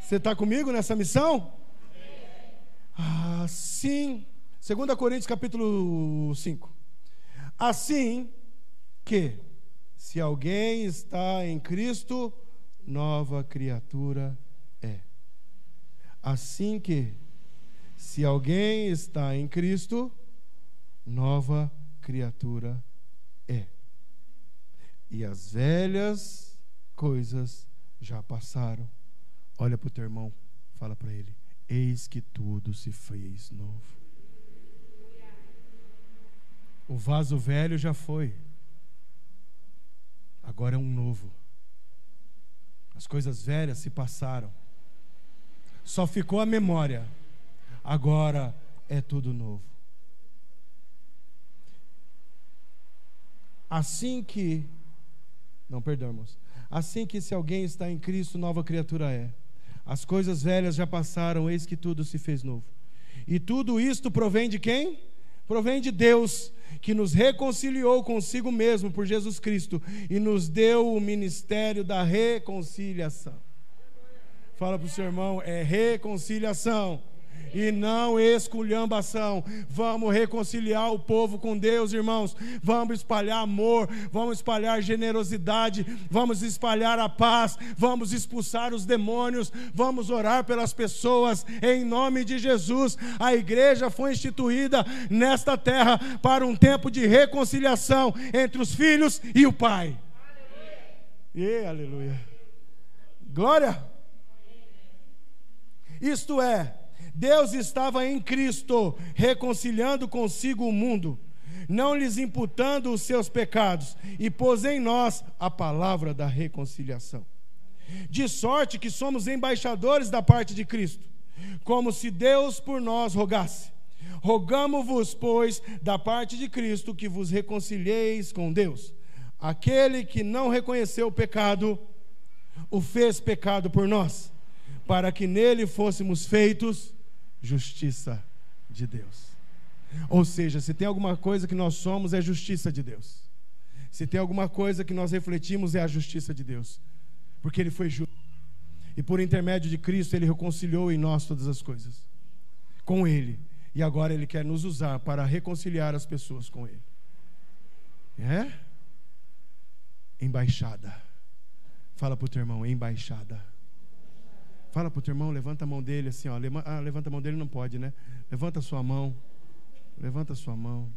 [SPEAKER 1] Você está comigo nessa missão? Assim, 2 Coríntios capítulo 5. Assim que, se alguém está em Cristo, nova criatura é. Assim que, se alguém está em Cristo, nova criatura é. E as velhas coisas já passaram. Olha para o teu irmão, fala para ele: Eis que tudo se fez novo. O vaso velho já foi, agora é um novo. As coisas velhas se passaram, só ficou a memória, agora é tudo novo. Assim que, não, perdão, irmãos. Assim que se alguém está em Cristo, nova criatura é. As coisas velhas já passaram, eis que tudo se fez novo. E tudo isto provém de quem? Provém de Deus, que nos reconciliou consigo mesmo por Jesus Cristo e nos deu o ministério da reconciliação. Fala para o seu irmão, é reconciliação e não esculhambação. Vamos reconciliar o povo com Deus, irmãos. Vamos espalhar amor, vamos espalhar generosidade, vamos espalhar a paz, vamos expulsar os demônios, vamos orar pelas pessoas em nome de Jesus. A igreja foi instituída nesta terra para um tempo de reconciliação entre os filhos e o Pai. E aleluia. Glória. Isto é, Deus estava em Cristo, reconciliando consigo o mundo, não lhes imputando os seus pecados, e pôs em nós a palavra da reconciliação. De sorte que somos embaixadores da parte de Cristo, como se Deus por nós rogasse. Rogamo-vos, pois, da parte de Cristo, que vos reconcilieis com Deus. Aquele que não reconheceu o pecado, o fez pecado por nós, para que nele fôssemos feitos justiça de Deus. Ou seja, se tem alguma coisa que nós somos, é justiça de Deus. Se tem alguma coisa que nós refletimos, é a justiça de Deus. Porque Ele foi justo. E por intermédio de Cristo, Ele reconciliou em nós todas as coisas. Com Ele. E agora Ele quer nos usar para reconciliar as pessoas com Ele. É? Embaixada. Fala para o teu irmão, embaixada. Fala para o teu irmão, levanta a mão dele assim, ó. Ah, levanta a mão dele, não pode, né? Levanta a sua mão. Levanta a sua mão.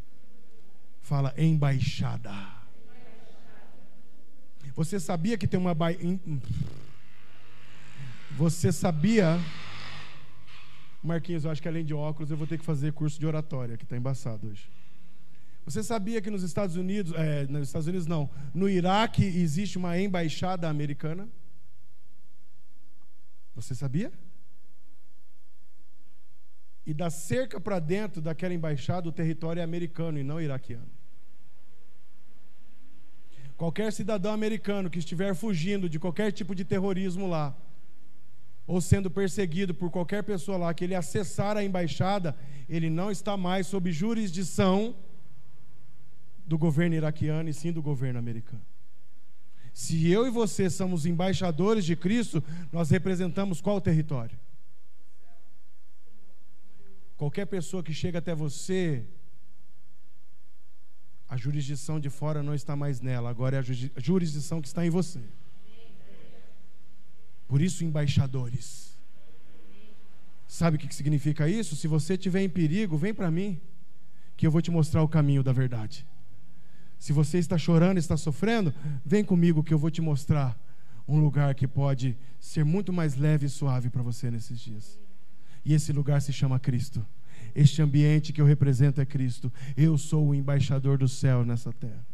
[SPEAKER 1] Fala, embaixada. Você sabia que tem uma. Ba... Você sabia. Marquinhos, eu acho que além de óculos, eu vou ter que fazer curso de oratória, que está embaçado hoje. Você sabia que nos Estados Unidos, é, nos Estados Unidos não, no Iraque existe uma embaixada americana? Você sabia? E da cerca para dentro daquela embaixada, o território é americano e não iraquiano. Qualquer cidadão americano que estiver fugindo de qualquer tipo de terrorismo lá, ou sendo perseguido por qualquer pessoa lá, que ele acessar a embaixada, ele não está mais sob jurisdição do governo iraquiano e sim do governo americano. Se eu e você somos embaixadores de Cristo, nós representamos qual território? Qualquer pessoa que chega até você, a jurisdição de fora não está mais nela, agora é a jurisdição que está em você. Por isso, embaixadores. Sabe o que significa isso? Se você estiver em perigo, vem para mim, que eu vou te mostrar o caminho da verdade. Se você está chorando, está sofrendo, vem comigo que eu vou te mostrar um lugar que pode ser muito mais leve e suave para você nesses dias. E esse lugar se chama Cristo. Este ambiente que eu represento é Cristo. Eu sou o embaixador do céu nessa terra.